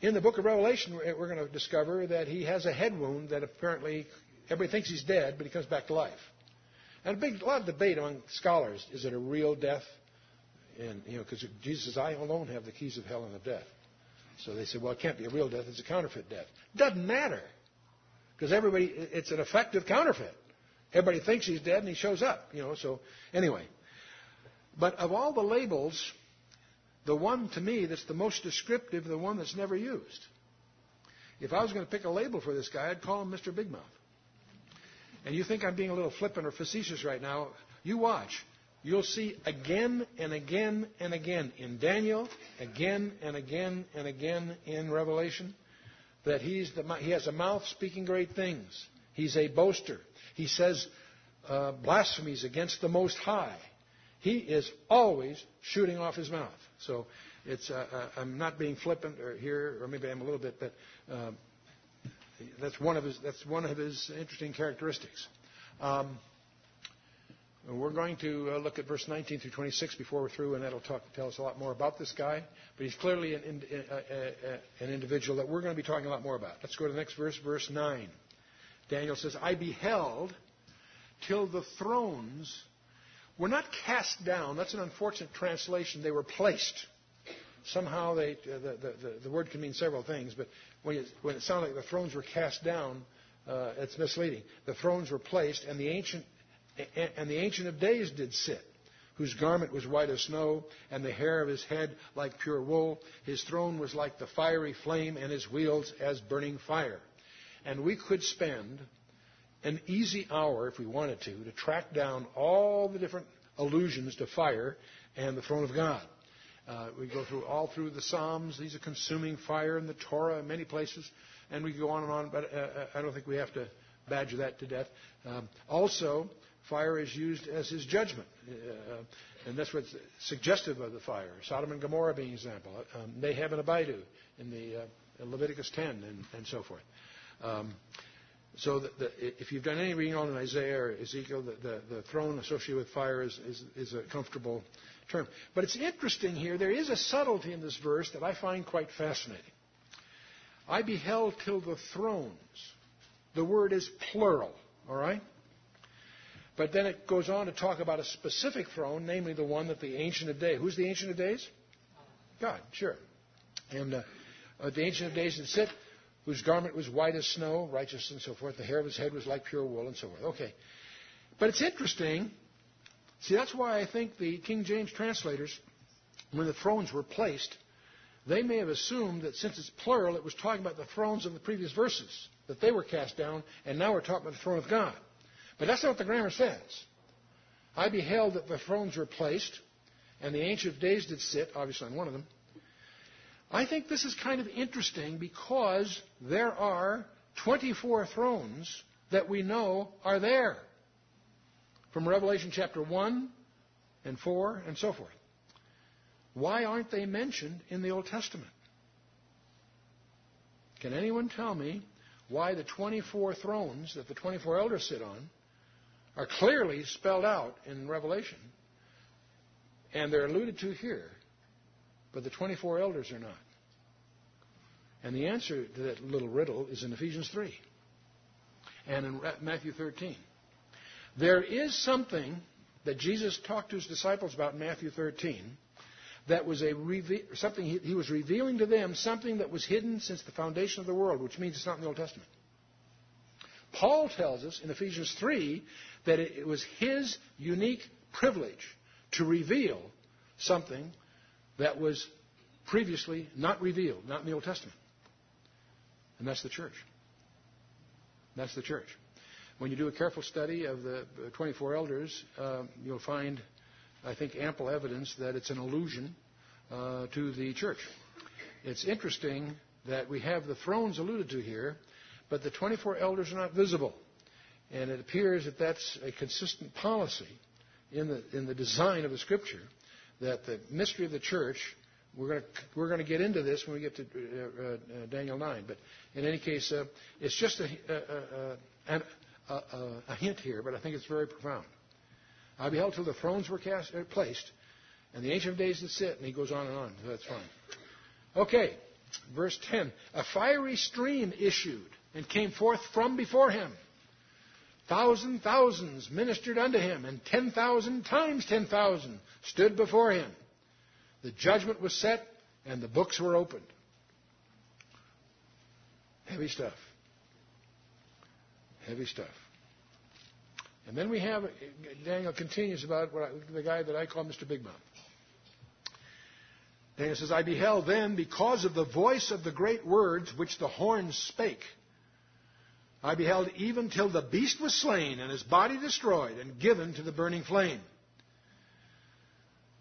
in the book of Revelation we're going to discover that he has a head wound that apparently everybody thinks he's dead, but he comes back to life. And a big a lot of debate among scholars is it a real death? And you know, because Jesus says, "I alone have the keys of hell and of death." So they say, "Well, it can't be a real death; it's a counterfeit death." Doesn't matter. Because everybody, it's an effective counterfeit. Everybody thinks he's dead and he shows up, you know, so anyway. But of all the labels, the one to me that's the most descriptive, the one that's never used. If I was going to pick a label for this guy, I'd call him Mr. Big Mouth. And you think I'm being a little flippant or facetious right now, you watch. You'll see again and again and again in Daniel, again and again and again in Revelation that he's the, he has a mouth speaking great things. He's a boaster. He says uh, blasphemies against the Most High. He is always shooting off his mouth. So it's, uh, uh, I'm not being flippant or here, or maybe I'm a little bit, but uh, that's one of his that's one of his interesting characteristics. Um, we're going to uh, look at verse 19 through 26 before we're through, and that'll talk, tell us a lot more about this guy. But he's clearly an, uh, uh, uh, an individual that we're going to be talking a lot more about. Let's go to the next verse, verse 9. Daniel says, I beheld till the thrones were not cast down. That's an unfortunate translation. They were placed. Somehow they, uh, the, the, the, word can mean several things, but when it, when it sounded like the thrones were cast down, uh, it's misleading. The thrones were placed, and the ancient and the Ancient of Days did sit, whose garment was white as snow, and the hair of his head like pure wool. His throne was like the fiery flame, and his wheels as burning fire. And we could spend an easy hour, if we wanted to, to track down all the different allusions to fire and the throne of God. Uh, we go through all through the Psalms. These are consuming fire in the Torah in many places, and we go on and on. But uh, uh I don't think we have to badger that to death. Um, also, fire is used as his judgment. Uh, and that's what's suggestive of the fire. Sodom and Gomorrah being an example. Um, Nadab and Abihu in the uh, Leviticus 10 and, and so forth. Um, so the, the, if you've done any reading on Isaiah or Ezekiel, the, the, throne associated with fire is, is, is a comfortable term. But it's interesting here. There is a subtlety in this verse that I find quite fascinating. I beheld till the thrones. The word is plural, all right? But then it goes on to talk about a specific throne, namely the one that the Ancient of Days. Who's the Ancient of Days? God, sure. And uh, uh, the Ancient of Days did sit, whose garment was white as snow, righteous and so forth. The hair of his head was like pure wool and so forth. Okay. But it's interesting. See, that's why I think the King James translators, when the thrones were placed, they may have assumed that since it's plural, it was talking about the thrones of the previous verses, that they were cast down, and now we're talking about the throne of God. But that's not what the grammar says. I beheld that the thrones were placed, and the Ancient of Days did sit, obviously on one of them. I think this is kind of interesting because there are 24 thrones that we know are there from Revelation chapter 1 and 4 and so forth. Why aren't they mentioned in the Old Testament? Can anyone tell me why the 24 thrones that the 24 elders sit on are clearly spelled out in Revelation and they're alluded to here, but the 24 elders are not? And the answer to that little riddle is in Ephesians 3 and in Matthew 13. There is something that Jesus talked to his disciples about in Matthew 13 that was a something he, he was revealing to them something that was hidden since the foundation of the world, which means it's not in the Old Testament. Paul tells us in Ephesians 3 that it was his unique privilege to reveal something that was previously not revealed, not in the Old Testament. And that's the church. That's the church. When you do a careful study of the 24 elders, uh, you'll find, I think, ample evidence that it's an allusion uh, to the church. It's interesting that we have the thrones alluded to here, but the 24 elders are not visible. And it appears that that's a consistent policy in the, in the design of the Scripture, that the mystery of the church, we're going to, we're going to get into this when we get to uh, uh, Daniel 9. But in any case, uh, it's just a, a, a, a, hint here, but I think it's very profound. I beheld till the thrones were cast, uh, placed, and the Ancient of Days did sit, and he goes on and on. So that's fine. Okay, verse 10. A fiery stream issued and came forth from before him. Thousand thousands ministered unto him, and ten thousand times ten thousand stood before him. The judgment was set, and the books were opened. Heavy stuff. Heavy stuff. And then we have, Daniel continues about I, the guy that I call Mr. Big Mouth. Daniel says, I beheld then, because of the voice of the great words which the horns spake, I beheld even till the beast was slain and his body destroyed and given to the burning flame.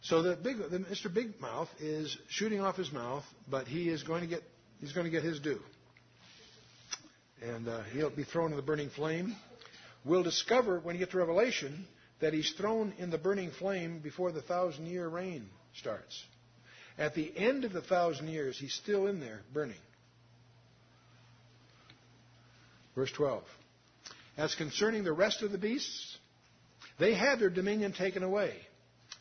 So the big, the, Mr. Big Mouth is shooting off his mouth, but he is going to get, he's going to get his due and uh, he'll be thrown in the burning flame. We'll discover when you get to Revelation that he's thrown in the burning flame before the thousand year reign starts. At the end of the thousand years, he's still in there burning. Verse 12. As concerning the rest of the beasts, they had their dominion taken away,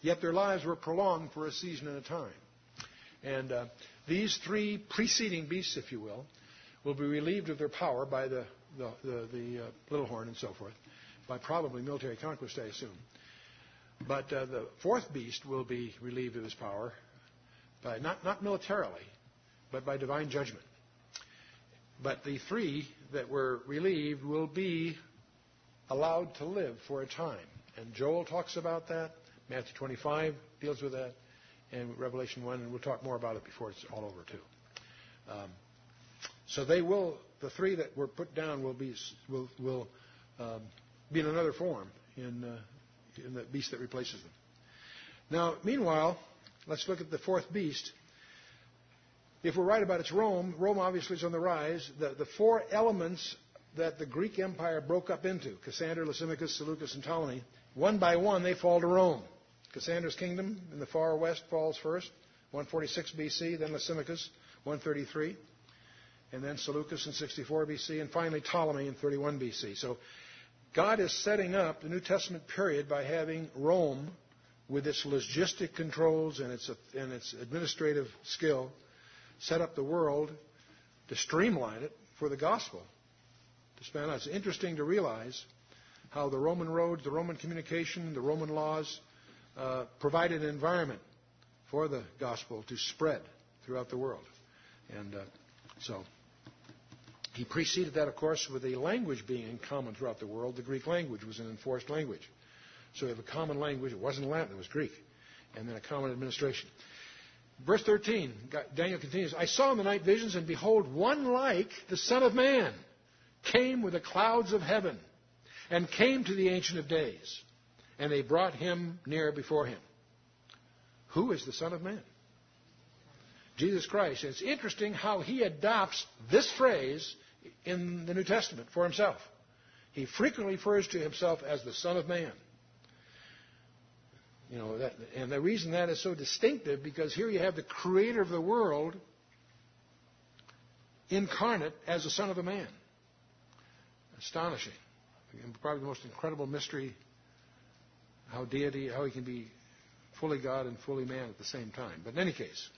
yet their lives were prolonged for a season and a time. And uh, these three preceding beasts, if you will, will be relieved of their power by the, the, the, the uh, little horn and so forth, by probably military conquest, I assume. But uh, the fourth beast will be relieved of his power, by not, not militarily, but by divine judgment. But the three that were relieved will be allowed to live for a time. And Joel talks about that. Matthew 25 deals with that. And Revelation 1, and we'll talk more about it before it's all over, too. Um, so they will, the three that were put down will be, will, will um, be in another form in, uh, in the beast that replaces them. Now, meanwhile, let's look at the fourth beast. If we're right about its Rome, Rome obviously is on the rise. The, the four elements that the Greek Empire broke up into Cassander, Lysimachus, Seleucus, and Ptolemy one by one they fall to Rome. Cassander's kingdom in the far west falls first, 146 BC, then Lysimachus, 133 and then Seleucus in 64 BC, and finally Ptolemy in 31 BC. So God is setting up the New Testament period by having Rome, with its logistic controls and its, and its administrative skill, set up the world to streamline it for the gospel. It's interesting to realize how the Roman roads, the Roman communication, the Roman laws uh, provided an environment for the gospel to spread throughout the world. And uh, so he preceded that, of course, with a language being in common throughout the world. The Greek language was an enforced language. So we have a common language. It wasn't Latin, it was Greek. And then a common administration. Verse 13, Daniel continues I saw in the night visions, and behold, one like the Son of Man came with the clouds of heaven and came to the Ancient of Days. And they brought him near before him. Who is the Son of Man? Jesus Christ. It's interesting how he adopts this phrase in the New Testament for himself. He frequently refers to himself as the Son of Man. You know, that, and the reason that is so distinctive because here you have the creator of the world incarnate as the Son of a Man. Astonishing. Probably the most incredible mystery how deity, how he can be fully God and fully man at the same time. But in any case,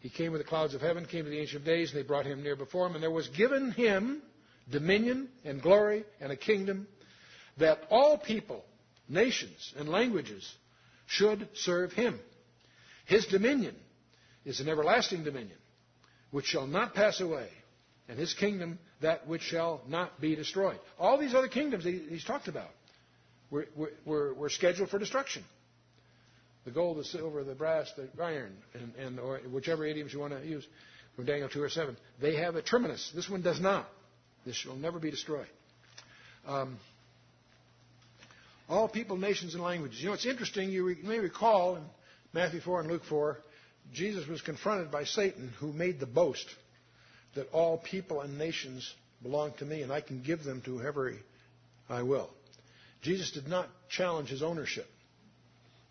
he came with the clouds of heaven, came to the Ancient Days, and they brought him near before him, and there was given him dominion and glory and a kingdom that all people, nations, and languages should serve him. His dominion is an everlasting dominion, which shall not pass away, and his kingdom that which shall not be destroyed. All these other kingdoms he's talked about were, were, were scheduled for destruction. The gold, the silver, the brass, the iron, and, and or whichever idioms you want to use from Daniel 2 or 7, they have a terminus. This one does not. This shall never be destroyed. Um, all people, nations, and languages. You know, it's interesting. You, may recall in Matthew 4 and Luke 4, Jesus was confronted by Satan, who made the boast that all people and nations belong to me, and I can give them to whoever I will. Jesus did not challenge his ownership.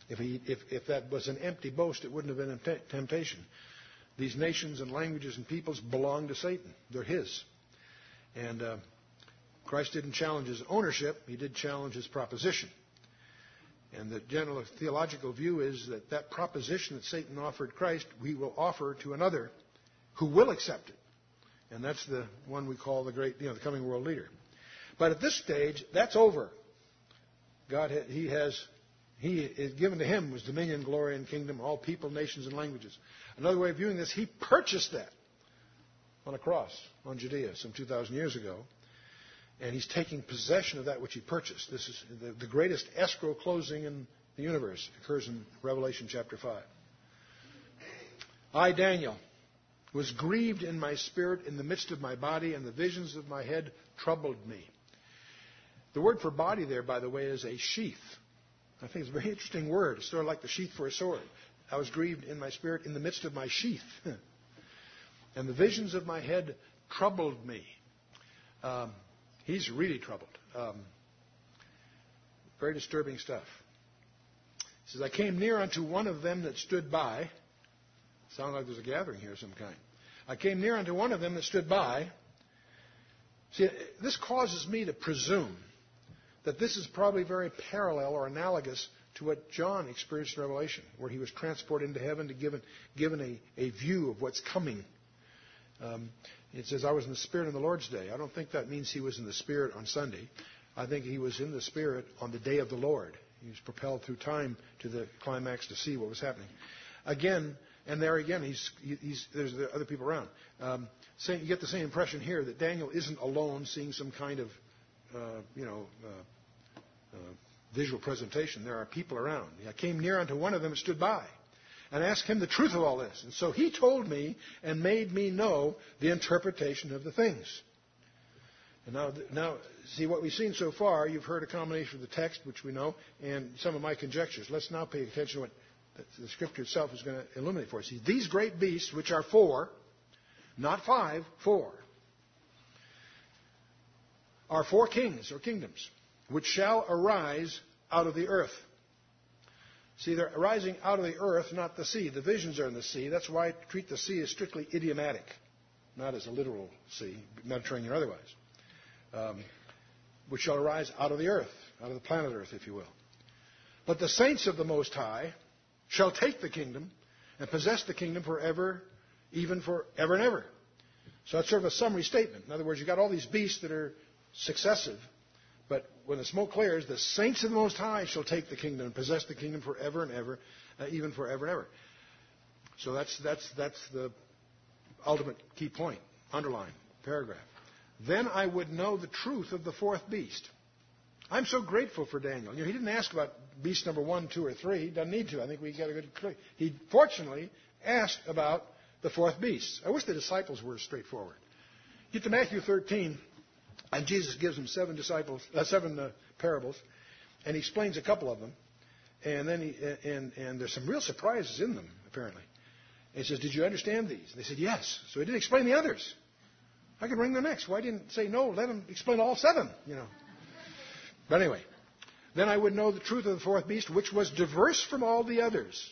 If, he, if, if that was an empty boast, it wouldn't have been a temptation. These nations and languages and peoples belong to Satan. They're his. And uh, Christ didn't challenge his ownership, he did challenge his proposition. And the general theological view is that that proposition that Satan offered Christ, we will offer to another who will accept it. And that's the one we call the great, you know, the coming world leader. But at this stage, that's over. God, He has, He is given to Him was dominion, glory, and kingdom, all people, nations, and languages. Another way of viewing this, He purchased that on a cross on Judea some 2,000 years ago. And He's taking possession of that which He purchased. This is the, the greatest escrow closing in the universe. It occurs in Revelation chapter 5. I, Daniel, was grieved in my spirit in the midst of my body, and the visions of my head troubled me. The word for body there, by the way, is a sheath. I think it's a very interesting word. It's sort of like the sheath for a sword. I was grieved in my spirit in the midst of my sheath. and the visions of my head troubled me. Um, he's really troubled. Um, very disturbing stuff. He says, I came near unto one of them that stood by. Sounds like there's a gathering here of some kind. I came near unto one of them that stood by. See, this causes me to presume that this is probably very parallel or analogous to what John experienced in Revelation, where he was transported into heaven to given, given a, a view of what's coming. Um, it says, I was in the Spirit on the Lord's day. I don't think that means he was in the Spirit on Sunday. I think he was in the Spirit on the day of the Lord. He was propelled through time to the climax to see what was happening. Again, and there again, he's, he's, there's the other people around. Um, saying, you get the same impression here that Daniel isn't alone seeing some kind of, uh, you know, uh, uh, visual presentation. There are people around. I came near unto one of them and stood by and asked him the truth of all this. And so he told me and made me know the interpretation of the things. And now, now, see what we've seen so far. You've heard a combination of the text, which we know, and some of my conjectures. Let's now pay attention to what the scripture itself is going to illuminate for us. These great beasts, which are four, not five, four, are four kings or kingdoms, which shall arise out of the earth. See, they're arising out of the earth, not the sea. The visions are in the sea. That's why I treat the sea as strictly idiomatic, not as a literal sea, Mediterranean or otherwise. Um, which shall arise out of the earth, out of the planet earth, if you will. But the saints of the Most High shall take the kingdom and possess the kingdom forever, even for ever and ever. So that's sort of a summary statement. In other words, you've got all these beasts that are successive, when the smoke clears, the saints of the Most High shall take the kingdom and possess the kingdom forever and ever, uh, even forever and ever. So that's, that's, that's the ultimate key point, underline, paragraph. Then I would know the truth of the fourth beast. I'm so grateful for Daniel. You know, he didn't ask about beast number one, two, or three. He doesn't need to. I think we got a good clue. He fortunately asked about the fourth beast. I wish the disciples were straightforward. Get to Matthew 13, and Jesus gives them seven disciples, uh, seven uh, parables, and he explains a couple of them, and then he, and and there's some real surprises in them apparently. And he says, "Did you understand these?" And they said, "Yes." So he didn't explain the others. I could bring the next. Why didn't say no? Let him explain all seven. You know. But anyway, then I would know the truth of the fourth beast, which was diverse from all the others.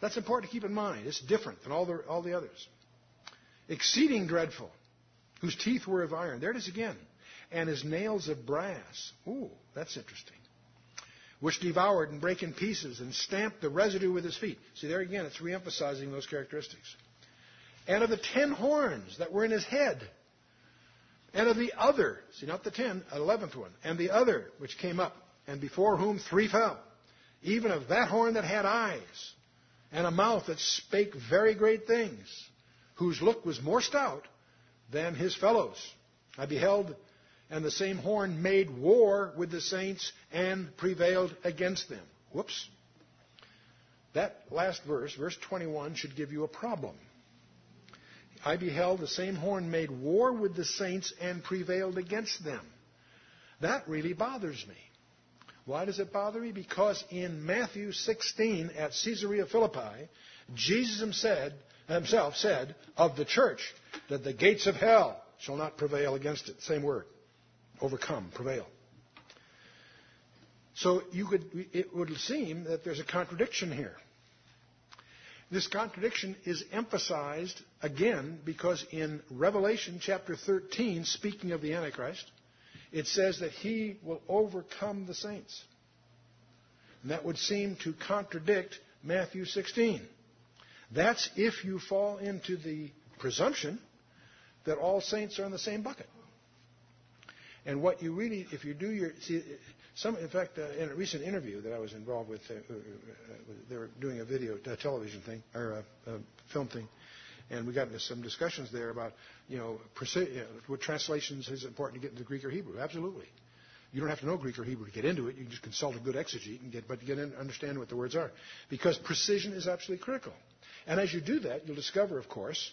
That's important to keep in mind. It's different than all the, all the others. Exceeding dreadful, whose teeth were of iron. There it is again. And his nails of brass. Ooh, that's interesting. Which devoured and brake in pieces and stamped the residue with his feet. See, there again, it's reemphasizing those characteristics. And of the ten horns that were in his head. And of the other, see, not the ten, eleventh one. And the other, which came up and before whom three fell, even of that horn that had eyes, and a mouth that spake very great things, whose look was more stout than his fellows. I beheld, and the same horn made war with the saints and prevailed against them. Whoops. That last verse, verse 21, should give you a problem. I beheld the same horn made war with the saints and prevailed against them. That really bothers me. Why does it bother me? Because in Matthew 16 at Caesarea Philippi, Jesus himself said of the church that the gates of hell shall not prevail against it. Same word. Overcome, prevail. So you could, it would seem that there's a contradiction here. This contradiction is emphasized again because in Revelation chapter 13, speaking of the Antichrist, it says that he will overcome the saints. And that would seem to contradict Matthew 16. That's if you fall into the presumption that all saints are in the same bucket. And what you really, if you do your, see, some, in fact, uh, in a recent interview that I was involved with, uh, uh, they were doing a video, a television thing, or a, a film thing, and we got into some discussions there about, you know, preci- you know, what translations is important to get into Greek or Hebrew. Absolutely. You don't have to know Greek or Hebrew to get into it. You can just consult a good exegete and get, but to get in, understand what the words are, because precision is absolutely critical. And as you do that, you'll discover, of course,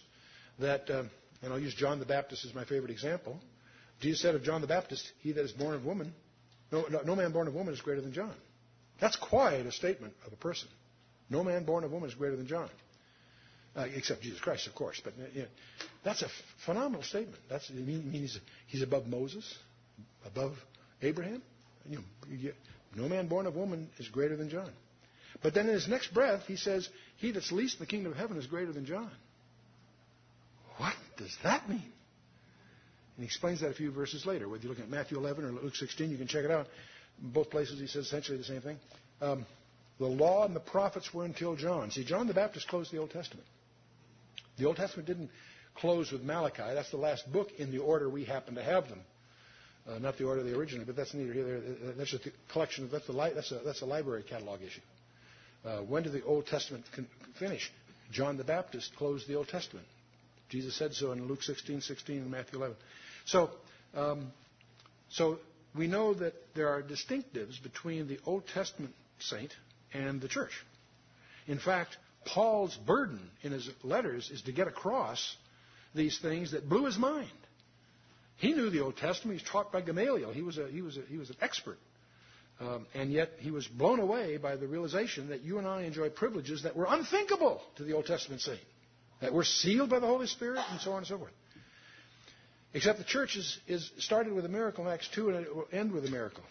that, uh, and I'll use John the Baptist as my favorite example. Jesus said of John the Baptist, "He that is born of woman, no, no, man born of woman is greater than John." That's quite a statement of a person. No man born of woman is greater than John. Uh, except Jesus Christ, of course. But you know, that's a phenomenal statement. That's it means he's, he's above Moses, above Abraham. You know, you, no man born of woman is greater than John. But then in his next breath, he says, "He that's least in the kingdom of heaven is greater than John." What does that mean? And he explains that a few verses later. Whether you look at Matthew 11 or Luke 16, you can check it out. In both places, he says essentially the same thing. Um, the law and the prophets were until John. See, John the Baptist closed the Old Testament. The Old Testament didn't close with Malachi. That's the last book in the order we happen to have them. Uh, not the order they originally, but that's neither here nor there. That's just a collection. Of, that's the li- that's a that's a library catalog issue. Uh, when did the Old Testament con- finish? John the Baptist closed the Old Testament. Jesus said so in Luke 16, 16, and Matthew 11. So, um, so we know that there are distinctives between the Old Testament saint and the church. In fact, Paul's burden in his letters is to get across these things that blew his mind. He knew the Old Testament. He was taught by Gamaliel. He was, a, he was, a, he was an expert. Um, and yet he was blown away by the realization that you and I enjoy privileges that were unthinkable to the Old Testament saint, that were sealed by the Holy Spirit, and so on and so forth. Except the church is, is started with a miracle in Acts 2 and it will end with a miracle.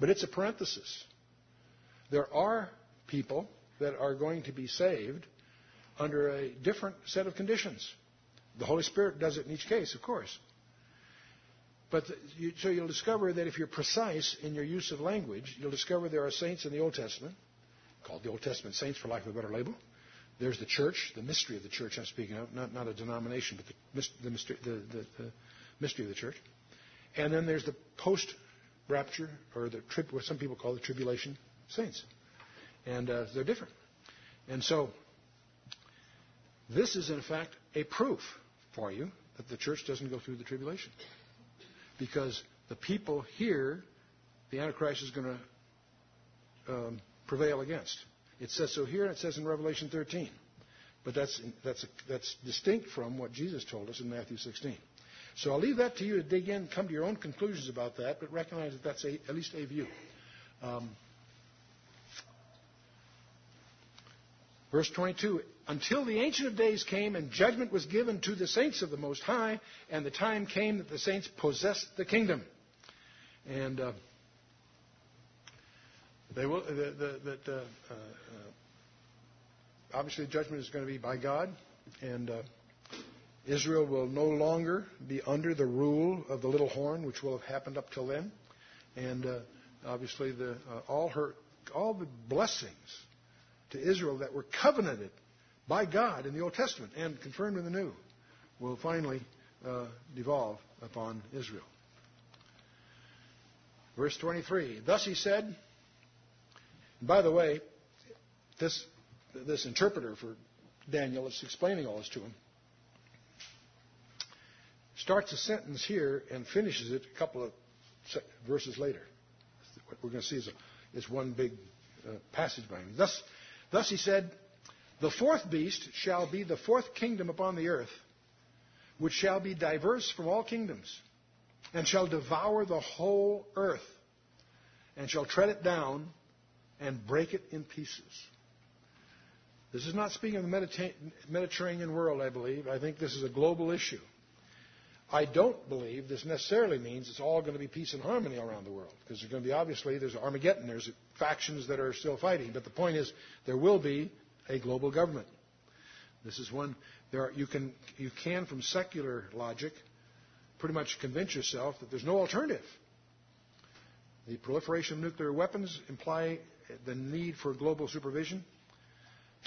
But it's a parenthesis. There are people that are going to be saved under a different set of conditions. The Holy Spirit does it in each case, of course. But the, you, so you'll discover that if you're precise in your use of language, you'll discover there are saints in the Old Testament, called the Old Testament saints for lack of a better label. There's the church, the mystery of the church I'm speaking of, not, not a denomination, but the, the, mystery, the, the, mystery of the church. And then there's the post rapture, or the trib, what some people call the tribulation saints and uh, they're different. And so, this is in fact a proof for you that the church doesn't go through the tribulation. Because the people here, the Antichrist is going to um, prevail against. It says so here, and it says in Revelation 13. But that's, that's, that's distinct from what Jesus told us in Matthew 16. So I'll leave that to you to dig in, come to your own conclusions about that, but recognize that that's a, at least a view. Um, verse 22 Until the Ancient of Days came and judgment was given to the saints of the Most High, and the time came that the saints possessed the kingdom. And uh, they will, that uh, uh, uh, obviously judgment is going to be by God, and uh, Israel will no longer be under the rule of the little horn, which will have happened up till then, and uh, obviously the, all her all the blessings to Israel that were covenanted by God in the Old Testament and confirmed in the New will finally uh, devolve upon Israel. Verse 23. Thus he said. By the way, this this interpreter for Daniel is explaining all this to him starts a sentence here and finishes it a couple of verses later. What we're going to see is, a, is one big uh, passage by him. Thus, thus he said, The fourth beast shall be the fourth kingdom upon the earth, which shall be diverse from all kingdoms, and shall devour the whole earth, and shall tread it down and break it in pieces. This is not speaking of the Mediterranean world, I believe. I think this is a global issue. I don't believe this necessarily means it's all going to be peace and harmony around the world because there's going to be obviously there's Armageddon, there's factions that are still fighting, but the point is there will be a global government. This is one there are, you can you can from secular logic pretty much convince yourself that there's no alternative. The proliferation of nuclear weapons imply the need for global supervision.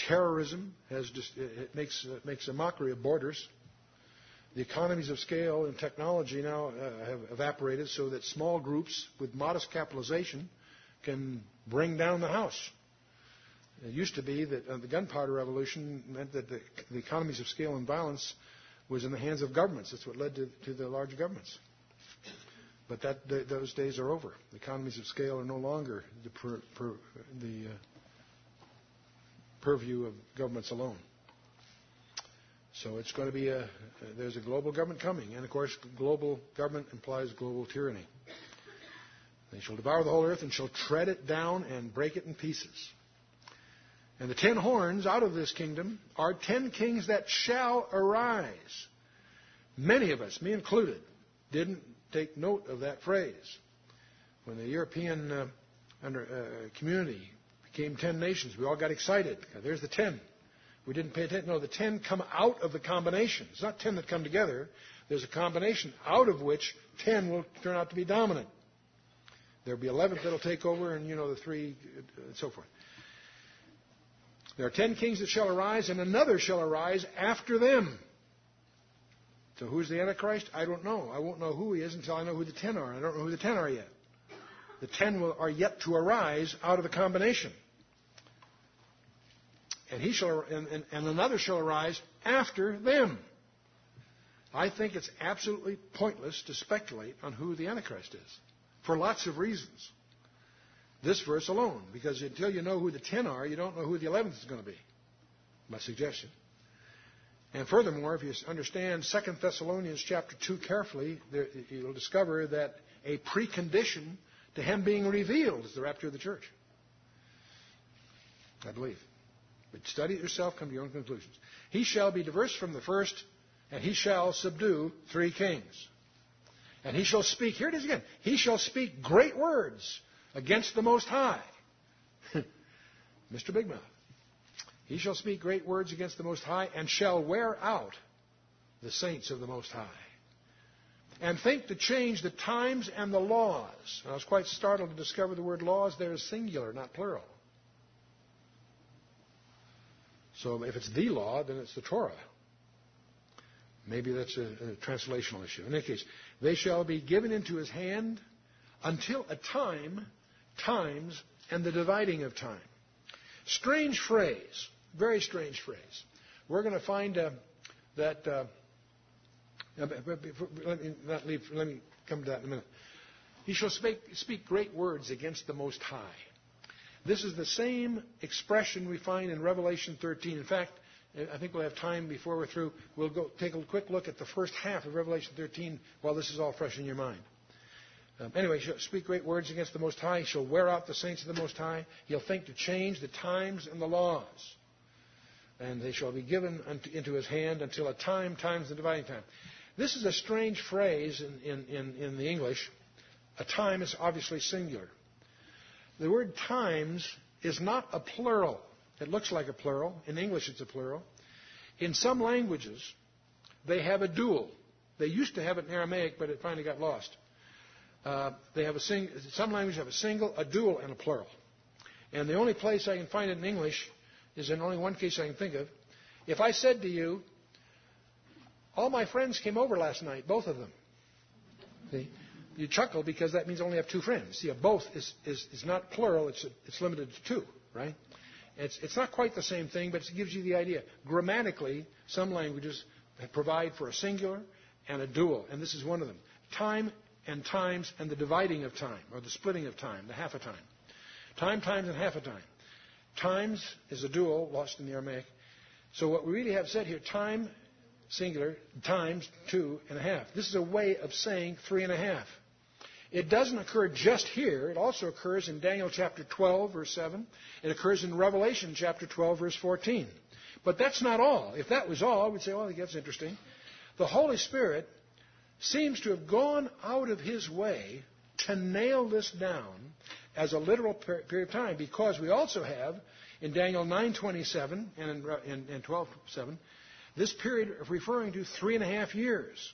Terrorism has it makes, it makes a mockery of borders. The economies of scale and technology now uh, have evaporated so that small groups with modest capitalization can bring down the house. It used to be that uh, the gunpowder revolution meant that the, the, economies of scale and violence was in the hands of governments. That's what led to, to the large governments. But that, th- those days are over. The economies of scale are no longer the, per, per, the uh, purview of governments alone. So it's going to be a, there's a global government coming. And of course, global government implies global tyranny. They shall devour the whole earth and shall tread it down and break it in pieces. And the ten horns out of this kingdom are ten kings that shall arise. Many of us, me included, didn't take note of that phrase. When the European uh, under, uh, community became ten nations, we all got excited. There's the ten. We didn't pay attention. No, the ten come out of the combination. It's not ten that come together. There's a combination out of which ten will turn out to be dominant. There'll be eleven that'll take over, and you know the three, and so forth. There are ten kings that shall arise, and another shall arise after them. So who's the Antichrist? I don't know. I won't know who he is until I know who the ten are. I don't know who the ten are yet. The ten will, are yet to arise out of the combination and he shall and, and, and another shall arise after them. I think it's absolutely pointless to speculate on who the Antichrist is for lots of reasons. This verse alone, because until you know who the ten are, you don't know who the eleventh is going to be. My suggestion. And furthermore, if you understand 2 Thessalonians chapter 2 carefully, there, you'll discover that a precondition to him being revealed is the rapture of the church. I believe. But study it yourself, come to your own conclusions. He shall be diverse from the first, and he shall subdue three kings. And he shall speak, here it is again, he shall speak great words against the Most High. Mr. Big Mouth. He shall speak great words against the Most High, and shall wear out the saints of the Most High. And think to change the times and the laws. And I was quite startled to discover the word laws there is singular, not plural. So if it's the law, then it's the Torah. Maybe that's a, a translational issue. In any case, they shall be given into his hand until a time, times, and the dividing of time. Strange phrase. Very strange phrase. We're going to find uh, that. Uh, let me not leave. Let me come to that in a minute. He shall speak, speak great words against the Most High. This is the same expression we find in Revelation 13. In fact, I think we'll have time before we're through. We'll go take a quick look at the first half of Revelation 13 while this is all fresh in your mind. Um, anyway, she'll speak great words against the Most High. He shall wear out the saints of the Most High. He'll think to change the times and the laws. And they shall be given into his hand until a time, times, the dividing time. This is a strange phrase in, in, in, in the English. A time is obviously singular. The word times is not a plural. It looks like a plural. In English, it's a plural. In some languages, they have a dual. They used to have it in Aramaic, but it finally got lost. Uh, they have a sing- some languages have a single, a dual, and a plural. And the only place I can find it in English is in only one case I can think of. If I said to you, all my friends came over last night, both of them. See? You chuckle because that means I only have two friends. See, both is, is, is not plural, it's, it's limited to two, right? It's, it's not quite the same thing, but it gives you the idea. Grammatically, some languages provide for a singular and a dual, and this is one of them. Time and times and the dividing of time, or the splitting of time, the half a time. Time, times, and half a time. Times is a dual, lost in the Aramaic. So what we really have said here, time, singular, times, two and a half. This is a way of saying three and a half. It doesn't occur just here. It also occurs in Daniel chapter 12, verse 7. It occurs in Revelation chapter 12, verse 14. But that's not all. If that was all, we'd say, well, that's interesting. The Holy Spirit seems to have gone out of his way to nail this down as a literal period of time because we also have in Daniel 9:27 and in, in, in 12:7 this period of referring to three and a half years,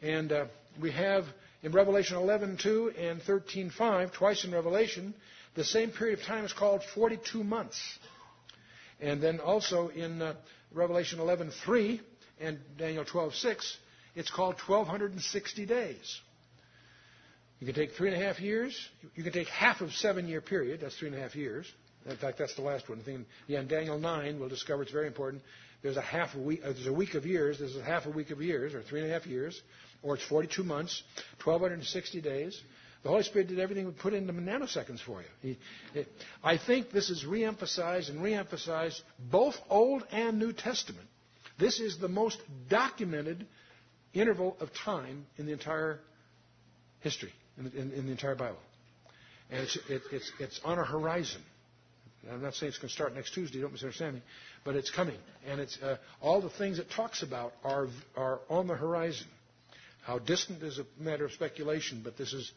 and uh, we have in Revelation 11:2 and 13:5 twice in Revelation the same period of time is called 42 months, and then also in uh, Revelation 11:3 and Daniel 12:6 it's called 1,260 days. You can take three and a half years. You can take half of seven year period. That's three and a half years. In fact, that's the last one. Yeah, in Daniel 9, we'll discover it's very important. There's a half a week, uh, there's a week of years. There's a half a week of years, or three and a half years, or it's 42 months, 1,260 days. The Holy Spirit did everything we put into nanoseconds for you. He, I think this is reemphasized and reemphasized both Old and New Testament. This is the most documented interval of time in the entire history, in the, in, in the entire Bible. And it's, it, it's, it's on a horizon. I'm not saying it's going to start next Tuesday, don't misunderstand me, but it's coming. And it's, uh, all the things it talks about are, are on the horizon. How distant is a matter of speculation, but this is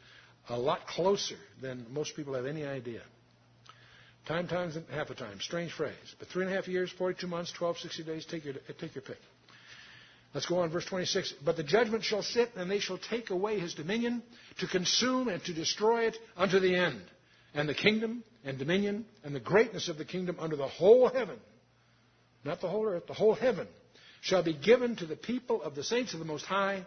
a lot closer than most people have any idea. Time times and half a time. Strange phrase. But three and a half years, 42 months, 12, 60 days, take your, take your pick. Let's go on, verse 26. But the judgment shall sit, and they shall take away his dominion, to consume and to destroy it unto the end. And the kingdom and dominion and the greatness of the kingdom under the whole heaven, not the whole earth, the whole heaven, shall be given to the people of the saints of the Most High,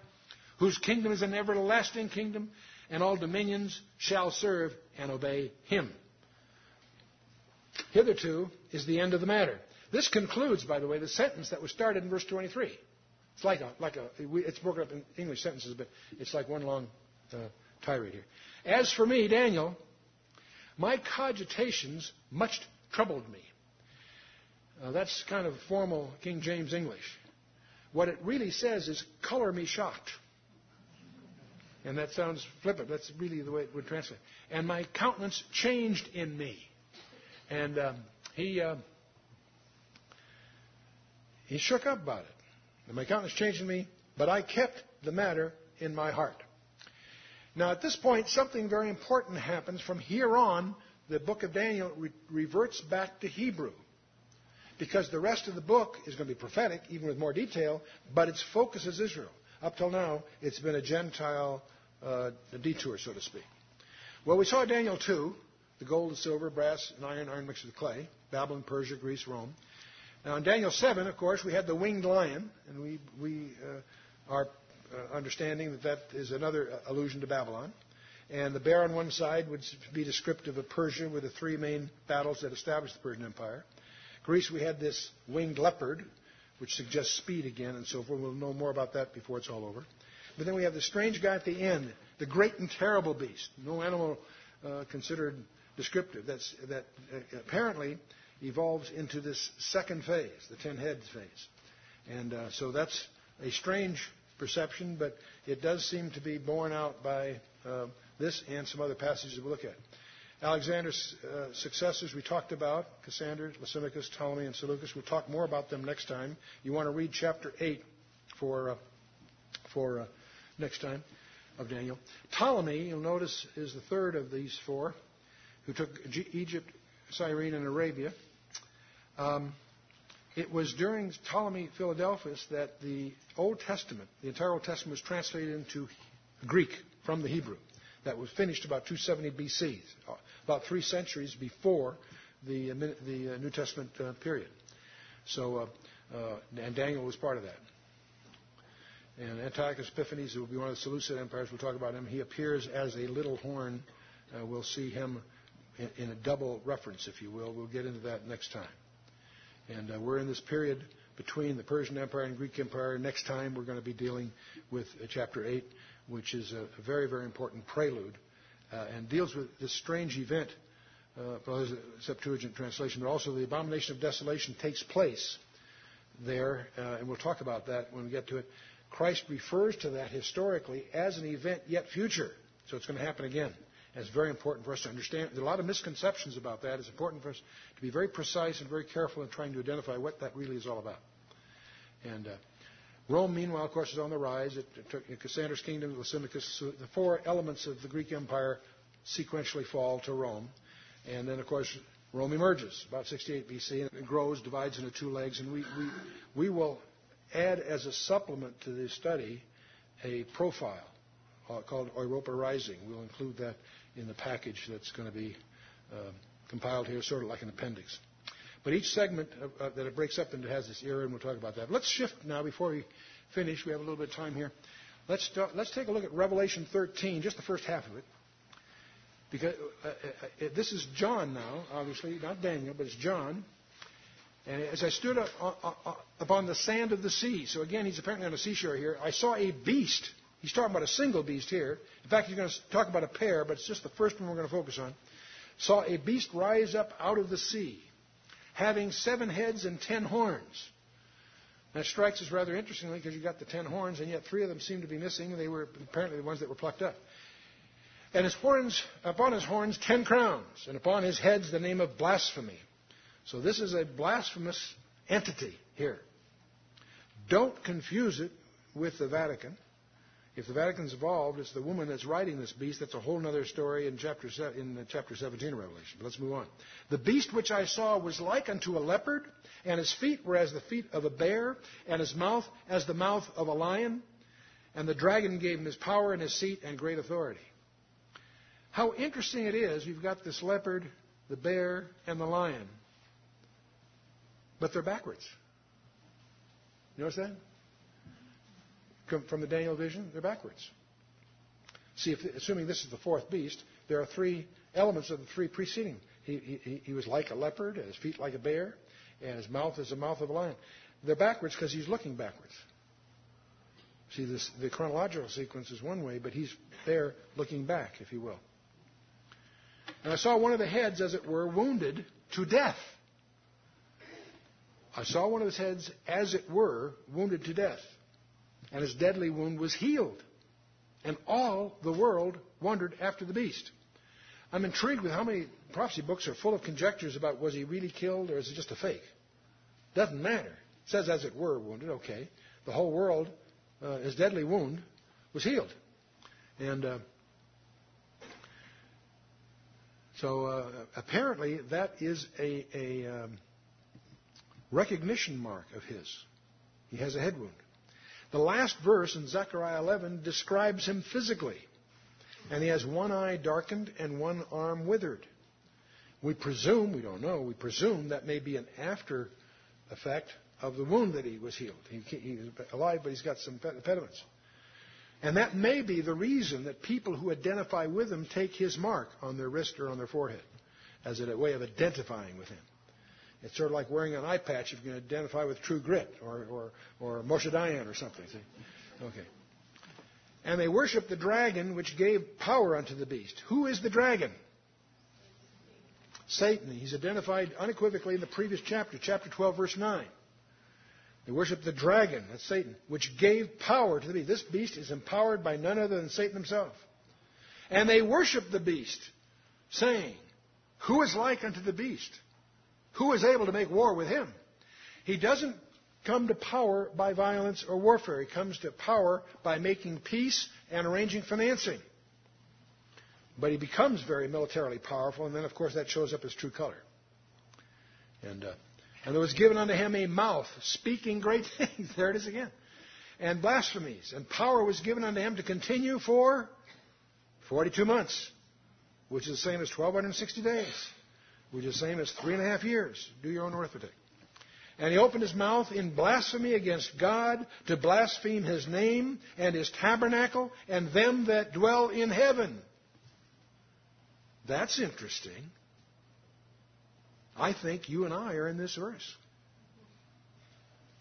whose kingdom is an everlasting kingdom, and all dominions shall serve and obey him. Hitherto is the end of the matter. This concludes, by the way, the sentence that was started in verse 23. It's like a, like a, it's broken up in English sentences, but it's like one long uh, tirade here. As for me, Daniel, my cogitations much troubled me. Uh, that's kind of formal King James English. What it really says is, color me shocked. And that sounds flippant. That's really the way it would translate. And my countenance changed in me. And um, he, uh, he shook up about it. And my countenance changed in me, but I kept the matter in my heart. Now, at this point, something very important happens. From here on, the book of Daniel re- reverts back to Hebrew. Because the rest of the book is going to be prophetic, even with more detail, but its focus is Israel. Up till now, it's been a Gentile uh, detour, so to speak. Well, we saw Daniel 2, the gold and silver, brass and iron, iron mixed with clay, Babylon, Persia, Greece, Rome. Now, in Daniel 7, of course, we had the winged lion, and we, we uh, are uh, understanding that that is another uh, allusion to Babylon. And the bear on one side would be descriptive of Persia with the three main battles that established the Persian Empire. Greece, we had this winged leopard, which suggests speed again and so forth. We'll know more about that before it's all over. But then we have the strange guy at the end, the great and terrible beast. No animal uh, considered descriptive. That's, that uh, apparently evolves into this second phase, the ten heads phase. And uh, so that's a strange perception, but it does seem to be borne out by uh, this and some other passages we'll look at. Alexander's uh, successors we talked about, Cassander, Lysimachus, Ptolemy, and Seleucus. We'll talk more about them next time. You want to read chapter 8 for, uh, for uh, next time of Daniel. Ptolemy, you'll notice, is the third of these four who took Egypt, Cyrene, and Arabia. Um, it was during Ptolemy Philadelphus that the Old Testament, the entire Old Testament, was translated into Greek from the Hebrew. That was finished about 270 BC, about three centuries before the, the uh, New Testament uh, period. So, uh, uh, and Daniel was part of that. And Antiochus Epiphanes, who will be one of the Seleucid empires, we'll talk about him. He appears as a little horn. Uh, we'll see him in, in, a double reference, if you will. We'll get into that next time. And uh, we're in this period between the Persian Empire and Greek Empire. Next time, we're going to be dealing with uh, chapter 8, which is a, a very, very important prelude uh, and deals with this strange event. Uh, Septuagint translation, but also the abomination of desolation takes place there, uh, and we'll talk about that when we get to it. Christ refers to that historically as an event yet future. So it's going to happen again. It's very important for us to understand. There are a lot of misconceptions about that. It's important for us to be very precise and very careful in trying to identify what that really is all about. And uh, Rome, meanwhile, of course, is on the rise. It, it took Cassander's kingdom, Lysimachus, the four elements of the Greek Empire sequentially fall to Rome. And then, of course, Rome emerges about 68 BC and it grows, divides into two legs. And we, we, we will add as a supplement to this study a profile uh, called Europa Rising. We'll include that in the package that's going to be uh, compiled here, sort of like an appendix. But each segment uh, uh, that it breaks up into has this era, and we'll talk about that. Let's shift now before we finish. We have a little bit of time here. Let's, start, let's take a look at Revelation 13, just the first half of it. Because uh, uh, uh this is John now, obviously, not Daniel, but it's John. And as I stood up, uh, upon the sand of the sea, so again, he's apparently on a seashore here, I saw a beast. He's talking about a single beast here. In fact, he's going to talk about a pair, but it's just the first one we're going to focus on. Saw a beast rise up out of the sea, having seven heads and ten horns. That strikes us rather interestingly because you've got the ten horns, and yet three of them seem to be missing, and they were apparently the ones that were plucked up. And his horns, upon his horns, ten crowns, and upon his heads the name of blasphemy. So this is a blasphemous entity here. Don't confuse it with the Vatican. If the Vatican's involved, it's the woman that's riding this beast. That's a whole other story in chapter, in chapter 17 of Revelation. But let's move on. The beast which I saw was like unto a leopard, and his feet were as the feet of a bear, and his mouth as the mouth of a lion. And the dragon gave him his power and his seat and great authority. How interesting it is, you've got this leopard, the bear, and the lion but they're backwards. You notice that? From the Daniel vision, they're backwards. See, if, assuming this is the fourth beast, there are three elements of the three preceding. He, he, he was like a leopard, and his feet like a bear, and his mouth is the mouth of a lion. They're backwards because he's looking backwards. See, this, the chronological sequence is one way, but he's there looking back, if you will. And I saw one of the heads, as it were, wounded to death. I saw one of his heads, as it were, wounded to death, and his deadly wound was healed. And all the world wondered after the beast. I'm intrigued with how many prophecy books are full of conjectures about was he really killed or is it just a fake? Doesn't matter. It says, as it were, wounded. Okay. The whole world, uh, his deadly wound was healed. And uh, so uh, apparently that is a, a um, recognition mark of his. He has a head wound. The last verse in Zechariah 11 describes him physically. And he has one eye darkened and one arm withered. We presume, we don't know, we presume that may be an after effect of the wound that he was healed. He, he's alive, but he's got some impediments. And that may be the reason that people who identify with him take his mark on their wrist or on their forehead as a way of identifying with him. It's sort of like wearing an eye patch if you can identify with True Grit or, or, or Moshe Dayan or something. See? Okay. And they worship the dragon which gave power unto the beast. Who is the dragon? Satan. He's identified unequivocally in the previous chapter, chapter 12, verse 9. They worship the dragon, that's Satan, which gave power to the beast. This beast is empowered by none other than Satan himself. And they worship the beast, saying, Who is like unto the beast? Who is able to make war with him? He doesn't come to power by violence or warfare. He comes to power by making peace and arranging financing. But he becomes very militarily powerful, and then, of course, that shows up his true color. And, uh, and there was given unto him a mouth, speaking great things. there it is again. And blasphemies. And power was given unto him to continue for 42 months, which is the same as 1,260 days, which is the same as three and a half years. Do your own arithmetic. And he opened his mouth in blasphemy against God to blaspheme his name and his tabernacle and them that dwell in heaven. That's interesting. I think you and I are in this verse.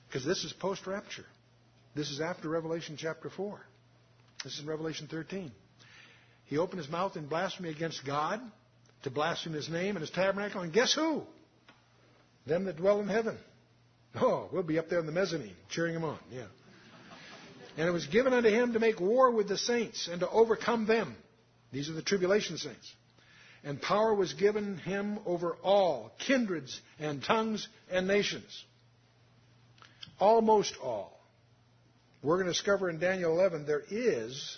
Because this is post rapture. This is after Revelation chapter 4. This is in Revelation 13. He opened his mouth in blasphemy against God to blaspheme his name and his tabernacle. And guess who? Them that dwell in heaven. Oh, we'll be up there in the mezzanine cheering him on. Yeah. And it was given unto him to make war with the saints and to overcome them. These are the tribulation saints and power was given him over all kindreds and tongues and nations. Almost all. We're going to discover in Daniel 11 there is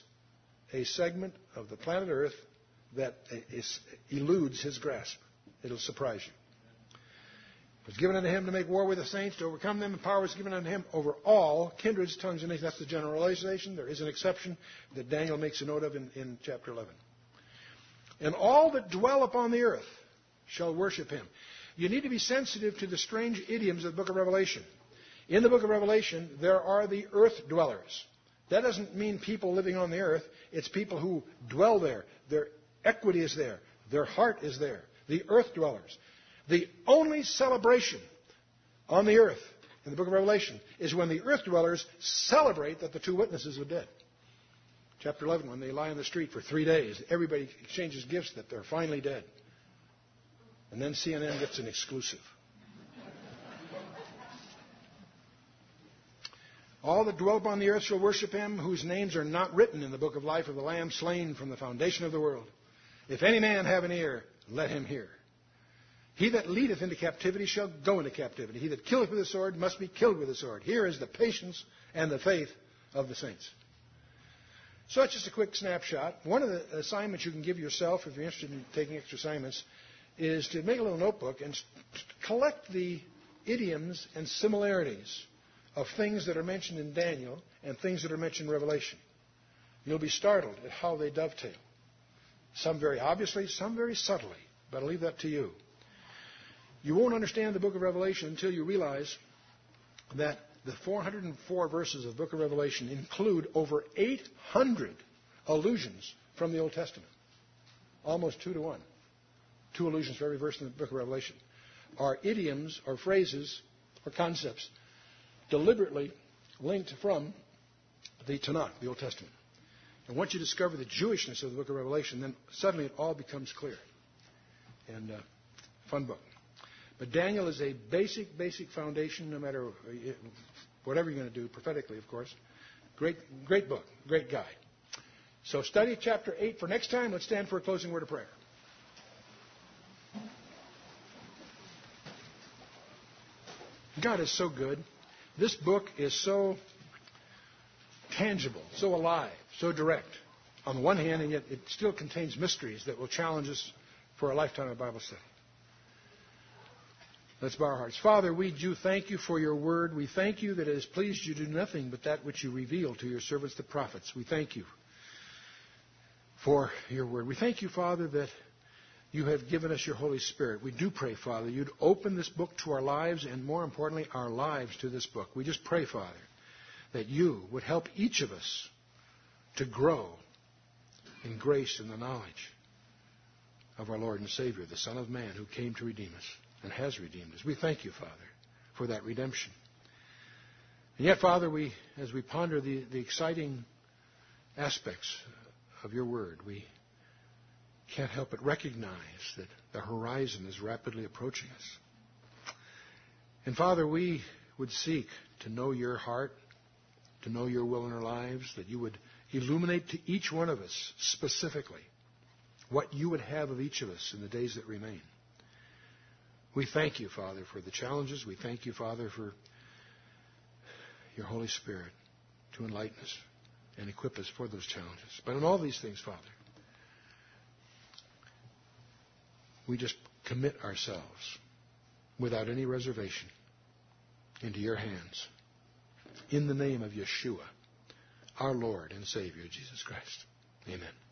a segment of the planet Earth that is, eludes his grasp. It'll surprise you. It was given unto him to make war with the saints, to overcome them, and power was given unto him over all kindreds, tongues, and nations. That's the generalization. There is an exception that Daniel makes a note of in, in chapter 11 and all that dwell upon the earth shall worship him. You need to be sensitive to the strange idioms of the book of Revelation. In the book of Revelation, there are the earth dwellers. That doesn't mean people living on the earth. It's people who dwell there. Their equity is there. Their heart is there. The earth dwellers. The only celebration on the earth in the book of Revelation is when the earth dwellers celebrate that the two witnesses are dead chapter 11, when they lie in the street for three days, everybody exchanges gifts that they're finally dead. And then CNN gets an exclusive. All that dwell upon the earth shall worship him, whose names are not written in the book of life of the Lamb slain from the foundation of the world. If any man have an ear, let him hear. He that leadeth into captivity shall go into captivity. He that killeth with the sword must be killed with the sword. Here is the patience and the faith of the saints. So that's just a quick snapshot. One of the assignments you can give yourself if you're interested in taking extra assignments is to make a little notebook and collect the idioms and similarities of things that are mentioned in Daniel and things that are mentioned in Revelation. You'll be startled at how they dovetail. Some very obviously, some very subtly, but I'll leave that to you. You won't understand the book of Revelation until you realize that the 404 verses of the book of Revelation include over 800 allusions from the Old Testament. Almost two to one. Two allusions for every verse in the book of Revelation are idioms or phrases or concepts deliberately linked from the Tanakh, the Old Testament. And once you discover the Jewishness of the book of Revelation, then suddenly it all becomes clear. And uh, fun book. But Daniel is a basic, basic foundation, no matter whatever you're going to do, prophetically, of course. Great, great book, great guide. So study chapter 8 for next time. Let's stand for a closing word of prayer. God is so good. This book is so tangible, so alive, so direct on the one hand, and yet it still contains mysteries that will challenge us for a lifetime of Bible study. Let's bow our hearts. Father, we do thank you for your word. We thank you that it has pleased you to do nothing but that which you reveal to your servants, the prophets. We thank you for your word. We thank you, Father, that you have given us your Holy Spirit. We do pray, Father, you'd open this book to our lives and, more importantly, our lives to this book. We just pray, Father, that you would help each of us to grow in grace and the knowledge of our Lord and Savior, the Son of Man, who came to redeem us and has redeemed us. We thank you, Father, for that redemption. And yet, Father, we, as we ponder the, the exciting aspects of your word, we can't help but recognize that the horizon is rapidly approaching us. And Father, we would seek to know your heart, to know your will in our lives, that you would illuminate to each one of us specifically what you would have of each of us in the days that remain. We thank you, Father, for the challenges. We thank you, Father, for your Holy Spirit to enlighten us and equip us for those challenges. But in all these things, Father, we just commit ourselves without any reservation into your hands. In the name of Yeshua, our Lord and Savior, Jesus Christ. Amen.